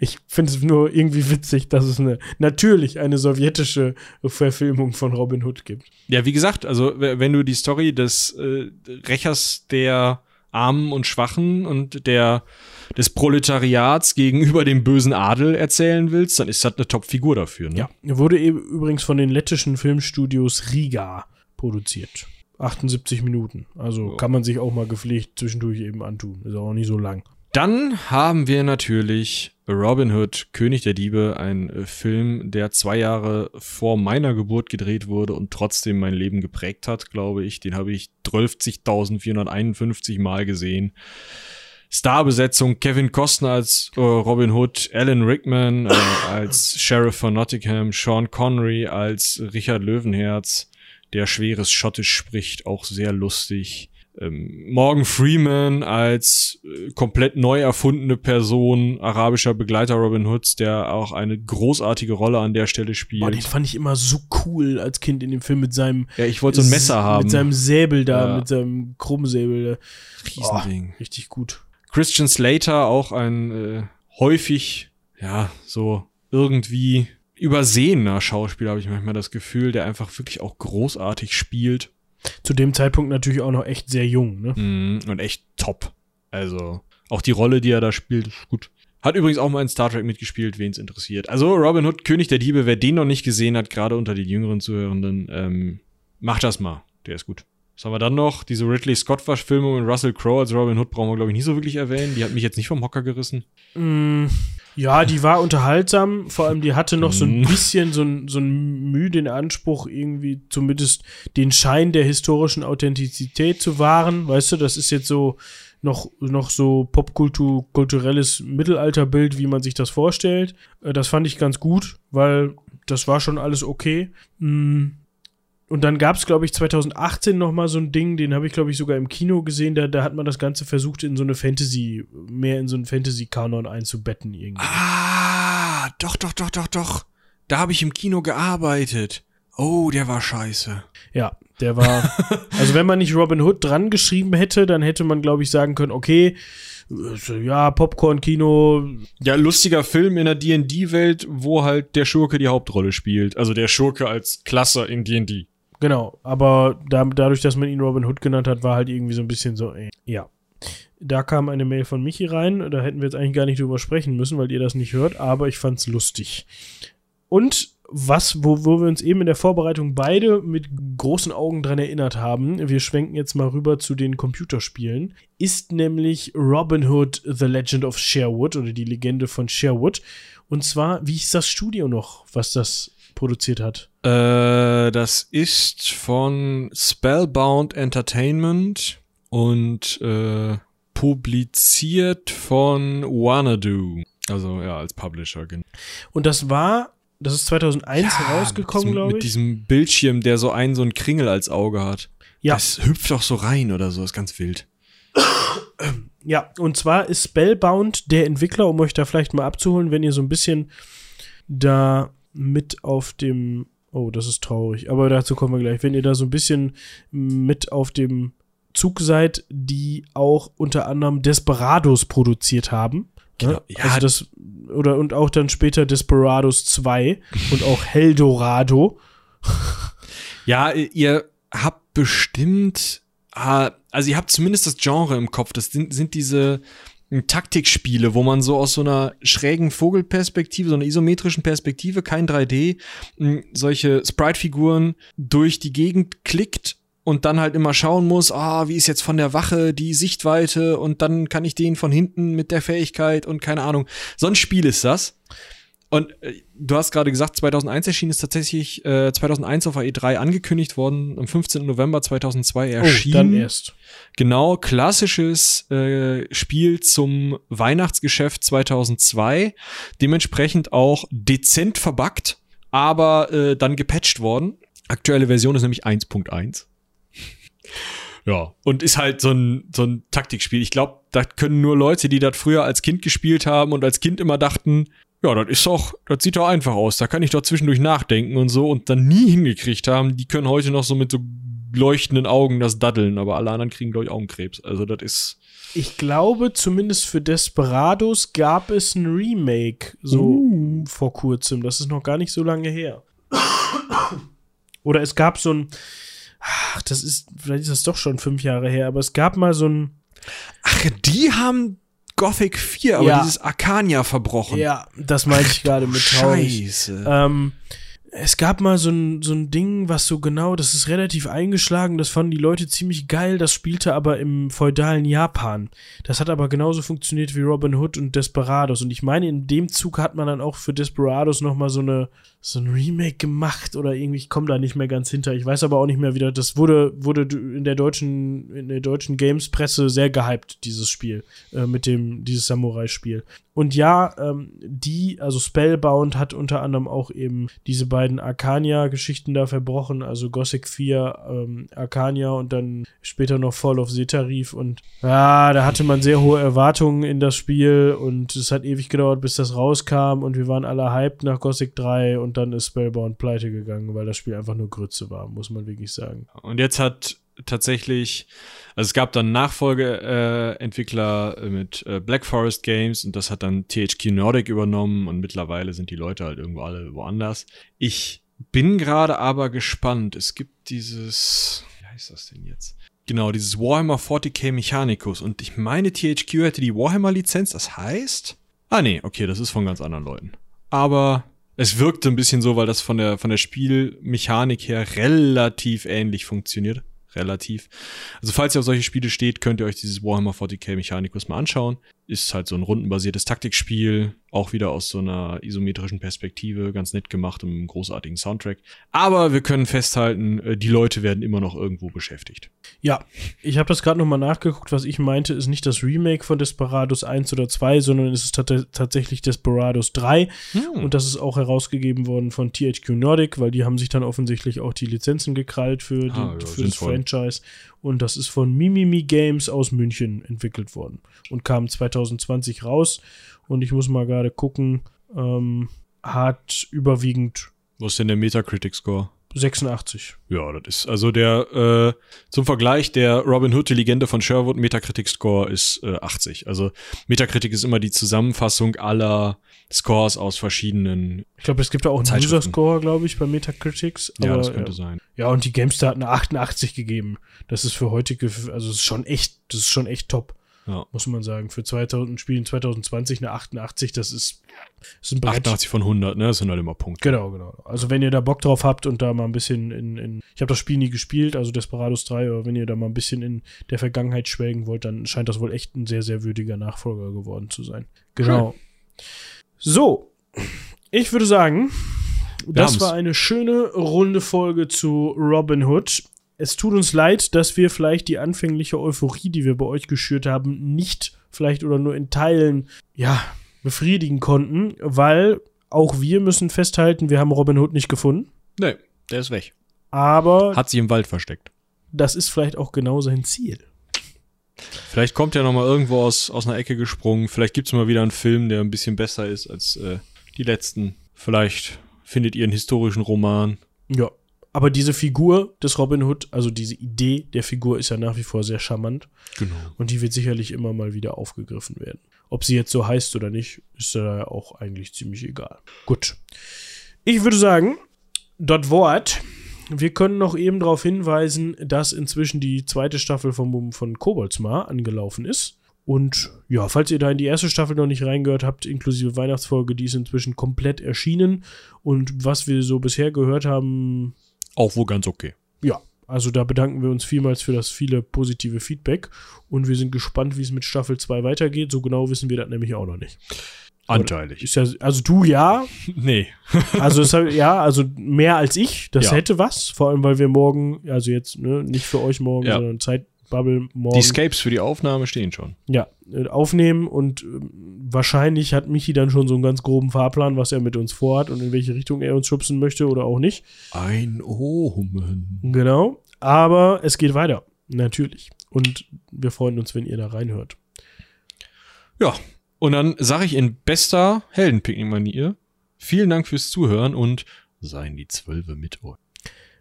Ich finde es nur irgendwie witzig, dass es eine, natürlich eine sowjetische Verfilmung von Robin Hood gibt. Ja, wie gesagt, also wenn du die Story des äh, Rächers der Armen und Schwachen und der des Proletariats gegenüber dem bösen Adel erzählen willst, dann ist das eine Top-Figur dafür. Ne? Ja, wurde eben übrigens von den lettischen Filmstudios Riga produziert. 78 Minuten. Also oh. kann man sich auch mal gepflegt zwischendurch eben antun. Ist auch nicht so lang. Dann haben wir natürlich Robin Hood, König der Diebe, ein Film, der zwei Jahre vor meiner Geburt gedreht wurde und trotzdem mein Leben geprägt hat, glaube ich. Den habe ich 12.451 Mal gesehen. Starbesetzung Kevin Costner als äh, Robin Hood, Alan Rickman äh, als Sheriff von Nottingham, Sean Connery als Richard Löwenherz, der schweres Schottisch spricht, auch sehr lustig. Ähm, Morgan Freeman als äh, komplett neu erfundene Person, arabischer Begleiter Robin Hoods, der auch eine großartige Rolle an der Stelle spielt. Boah, den fand ich immer so cool als Kind in dem Film mit seinem Ja, ich wollte so ein Messer haben. Mit seinem Säbel da, ja. mit seinem Krummsäbel. Riesending. Oh, richtig gut. Christian Slater, auch ein äh, häufig, ja, so irgendwie übersehener Schauspieler, habe ich manchmal das Gefühl, der einfach wirklich auch großartig spielt. Zu dem Zeitpunkt natürlich auch noch echt sehr jung, ne? Mm, und echt top. Also, auch die Rolle, die er da spielt, ist gut. Hat übrigens auch mal in Star Trek mitgespielt, wen es interessiert. Also Robin Hood, König der Diebe, wer den noch nicht gesehen hat, gerade unter den jüngeren Zuhörenden, ähm, macht das mal. Der ist gut. Was haben wir dann noch? Diese Ridley Scott-Verfilmung mit Russell Crowe als Robin Hood brauchen wir, glaube ich, nicht so wirklich erwähnen. Die hat mich jetzt nicht vom Hocker gerissen. Mm, ja, die war unterhaltsam. Vor allem, die hatte noch so ein Mhm. bisschen so ein, so ein müden Anspruch, irgendwie zumindest den Schein der historischen Authentizität zu wahren. Weißt du, das ist jetzt so noch, noch so Popkultur, kulturelles Mittelalterbild, wie man sich das vorstellt. Äh, Das fand ich ganz gut, weil das war schon alles okay. Mm. Und dann gab es, glaube ich, 2018 noch mal so ein Ding, den habe ich, glaube ich, sogar im Kino gesehen. Da, da hat man das Ganze versucht, in so eine Fantasy, mehr in so einen Fantasy-Kanon einzubetten irgendwie. Ah, doch, doch, doch, doch, doch. Da habe ich im Kino gearbeitet. Oh, der war scheiße. Ja, der war. *laughs* also, wenn man nicht Robin Hood dran geschrieben hätte, dann hätte man, glaube ich, sagen können: Okay, ja, Popcorn-Kino, Ja, lustiger Film in der D&D-Welt, wo halt der Schurke die Hauptrolle spielt. Also der Schurke als Klasse in D&D. Genau. Aber da, dadurch, dass man ihn Robin Hood genannt hat, war halt irgendwie so ein bisschen so, äh, ja. Da kam eine Mail von Michi rein. Da hätten wir jetzt eigentlich gar nicht drüber sprechen müssen, weil ihr das nicht hört, aber ich fand's lustig. Und was, wo, wo wir uns eben in der Vorbereitung beide mit großen Augen dran erinnert haben, wir schwenken jetzt mal rüber zu den Computerspielen, ist nämlich Robin Hood The Legend of Sherwood oder die Legende von Sherwood. Und zwar, wie hieß das Studio noch, was das produziert hat? Äh, das ist von Spellbound Entertainment und äh, publiziert von Wanadu. Also ja, als Publisher. genau. Und das war, das ist 2001 Ja, rausgekommen, mit glaube Mit ich. diesem Bildschirm, der so einen so einen Kringel als Auge hat. Ja. Das hüpft doch so rein oder so, ist ganz wild. *coughs* Ja, und zwar ist Spellbound der Entwickler, um euch da vielleicht mal abzuholen, wenn ihr so ein bisschen da mit auf dem, oh, das ist traurig, aber dazu kommen wir gleich, wenn ihr da so ein bisschen mit auf dem Zug seid, die auch unter anderem Desperados produziert haben. Genau, Ne? ja. Also das, oder und auch dann später Desperados 2 *laughs* und auch Heldorado. Ja, ihr habt bestimmt, ah, also ihr habt zumindest das Genre im Kopf. Das sind, sind diese Taktikspiele, wo man so aus so einer schrägen Vogelperspektive, so einer isometrischen Perspektive, kein 3D, mh, solche Sprite-Figuren durch die Gegend klickt und dann halt immer schauen muss, ah, wie ist jetzt von der Wache die Sichtweite und dann kann ich den von hinten mit der Fähigkeit und keine Ahnung. So ein Spiel ist das. Und äh, du hast gerade gesagt, 2001 erschienen ist tatsächlich äh, 2001 auf der E3 angekündigt worden, am 15. November 2002 Oh, erschienen. dann erst. Genau, klassisches äh, Spiel zum Weihnachtsgeschäft 2002, dementsprechend auch dezent verbuggt, aber äh, dann gepatcht worden. Aktuelle Version ist nämlich 1.1. Ja, und ist halt so ein, so ein Taktikspiel. Ich glaube, da können nur Leute, die das früher als Kind gespielt haben und als Kind immer dachten, ja, das ist doch, das sieht doch einfach aus, da kann ich doch zwischendurch nachdenken und so und dann nie hingekriegt haben, die können heute noch so mit so leuchtenden Augen das daddeln, aber alle anderen kriegen, glaube ich, Augenkrebs. Also das ist. Ich glaube, zumindest für Desperados gab es ein Remake so Uh. vor kurzem. Das ist noch gar nicht so lange her. Oder es gab so ein. Ach, das ist, vielleicht ist das doch schon fünf Jahre her, aber es gab mal so ein. Ach, die haben Gothic 4, aber Ja. dieses Arcania verbrochen. Ja, das meinte ich gerade mit. Scheiße. Ähm, es gab mal so ein, so ein Ding, was so genau, das ist relativ eingeschlagen, das fanden die Leute ziemlich geil, das spielte aber im feudalen Japan. Das hat aber genauso funktioniert wie Robin Hood und Desperados. Und ich meine, in dem Zug hat man dann auch für Desperados nochmal so eine, so ein Remake gemacht oder irgendwie, ich komme da nicht mehr ganz hinter. Ich weiß aber auch nicht mehr wieder, das wurde, wurde in der deutschen, in der deutschen Games-Presse sehr gehypt, dieses Spiel, äh, mit dem, dieses Samurai-Spiel. Und ja, ähm, die, also Spellbound hat unter anderem auch eben diese beiden Arcania-Geschichten da verbrochen, also Gothic 4, ähm, Arcania und dann später noch Fall of Zetarif und ja, da hatte man sehr hohe Erwartungen in das Spiel und es hat ewig gedauert, bis das rauskam und wir waren alle hyped nach Gothic 3 und dann ist Spellbound pleite gegangen, weil das Spiel einfach nur Grütze war, muss man wirklich sagen. Und jetzt hat tatsächlich, also es gab dann Nachfolgeentwickler äh, äh, mit äh, Black Forest Games und das hat dann THQ Nordic übernommen und mittlerweile sind die Leute halt irgendwo alle woanders. Ich bin gerade aber gespannt. Es gibt dieses, wie heißt das denn jetzt? Genau, dieses Warhammer 40k Mechanicus und ich meine THQ hätte die Warhammer Lizenz, das heißt Ah, nee, okay, das ist von ganz anderen Leuten. Aber es wirkte ein bisschen so, weil das von der, von der Spielmechanik her relativ ähnlich funktioniert. Relativ. Also falls ihr auf solche Spiele steht, könnt ihr euch dieses Warhammer 40k Mechanicus mal anschauen. Ist halt so ein rundenbasiertes Taktikspiel, auch wieder aus so einer isometrischen Perspektive, ganz nett gemacht und einem großartigen Soundtrack. Aber wir können festhalten, äh, die Leute werden immer noch irgendwo beschäftigt. Ja, ich habe das gerade nochmal nachgeguckt. Was ich meinte, ist nicht das Remake von Desperados 1 oder 2, sondern es ist tat tatsächlich Desperados 3. Hm. Und das ist auch herausgegeben worden von THQ Nordic, weil die haben sich dann offensichtlich auch die Lizenzen gekrallt für, Ah, die, ja, für das. Franchise. Und das ist von Mimimi Games aus München entwickelt worden und kam 2020 raus. Und ich muss mal gerade gucken, ähm, hat überwiegend Wo ist denn der Metacritic-Score? 86. Ja, das ist also der, äh, zum Vergleich, der Robin Hood, die Legende von Sherwood, Metacritic-Score ist äh, 80. Also Metacritic ist immer die Zusammenfassung aller Scores aus verschiedenen. Ich glaube, es gibt da auch einen Zeitschriften. User-Score, glaube ich, bei Metacritics. ja, aber, das könnte ja. sein. Ja, und die GameStar hat eine 88 gegeben. Das ist für heutige, also es ist schon echt, das ist schon echt top, Ja. muss man sagen. Für 2000 Spielen 2020 eine 88, das ist, ist ein Brett. 88 von 100, ne? Das sind halt immer Punkte. Genau, genau. Also wenn ihr da Bock drauf habt und da mal ein bisschen in, in ich habe das Spiel nie gespielt, also Desperados 3, aber wenn ihr da mal ein bisschen in der Vergangenheit schwelgen wollt, dann scheint das wohl echt ein sehr, sehr würdiger Nachfolger geworden zu sein. Genau. So, ich würde sagen, das haben's. war eine schöne runde Folge zu Robin Hood. Es tut uns leid, dass wir vielleicht die anfängliche Euphorie, die wir bei euch geschürt haben, nicht vielleicht oder nur in Teilen, ja, befriedigen konnten, weil auch wir müssen festhalten, wir haben Robin Hood nicht gefunden. Nee, der ist weg. Aber Hat sie im Wald versteckt. das ist vielleicht auch genau sein Ziel. Vielleicht kommt er noch mal irgendwo aus, aus einer Ecke gesprungen. Vielleicht gibt's mal wieder einen Film, der ein bisschen besser ist als äh, die letzten. Vielleicht findet ihr einen historischen Roman. Ja. Aber diese Figur des Robin Hood, also diese Idee der Figur ist ja nach wie vor sehr charmant Genau. und die wird sicherlich immer mal wieder aufgegriffen werden. Ob sie jetzt so heißt oder nicht, ist da auch eigentlich ziemlich egal. Gut. Ich würde sagen, dort Wort. Wir können noch eben darauf hinweisen, dass inzwischen die zweite Staffel von, von Koboldsmar angelaufen ist. Und ja, falls ihr da in die erste Staffel noch nicht reingehört habt, inklusive Weihnachtsfolge, die ist inzwischen komplett erschienen. Und was wir so bisher gehört haben, Auch wohl ganz okay. ja, also da bedanken wir uns vielmals für das viele positive Feedback und wir sind gespannt, wie es mit Staffel 2 weitergeht. So genau wissen wir das nämlich auch noch nicht. Anteilig. Ist ja, also du ja, *laughs* Nee. *laughs* also es, ja, also mehr als ich, das Ja. hätte was, vor allem weil wir morgen, also jetzt ne, nicht für euch morgen, Ja. sondern Zeitbubble morgen Die Scapes für die Aufnahme stehen schon. ja, äh, aufnehmen und ähm, wahrscheinlich hat Michi dann schon so einen ganz groben Fahrplan, was er mit uns vorhat und in welche Richtung er uns schubsen möchte oder auch nicht. Ein Omen. Genau. Aber es geht weiter. Natürlich. Und wir freuen uns, wenn ihr da reinhört. Ja, und dann sage ich in bester Heldenpicknick-Manier, vielen Dank fürs Zuhören und seien die Zwölfe mit euch.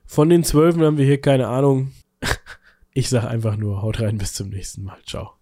Von den Zwölfen haben wir hier keine Ahnung. *laughs* Ich sag einfach nur, haut rein, bis zum nächsten Mal. Ciao.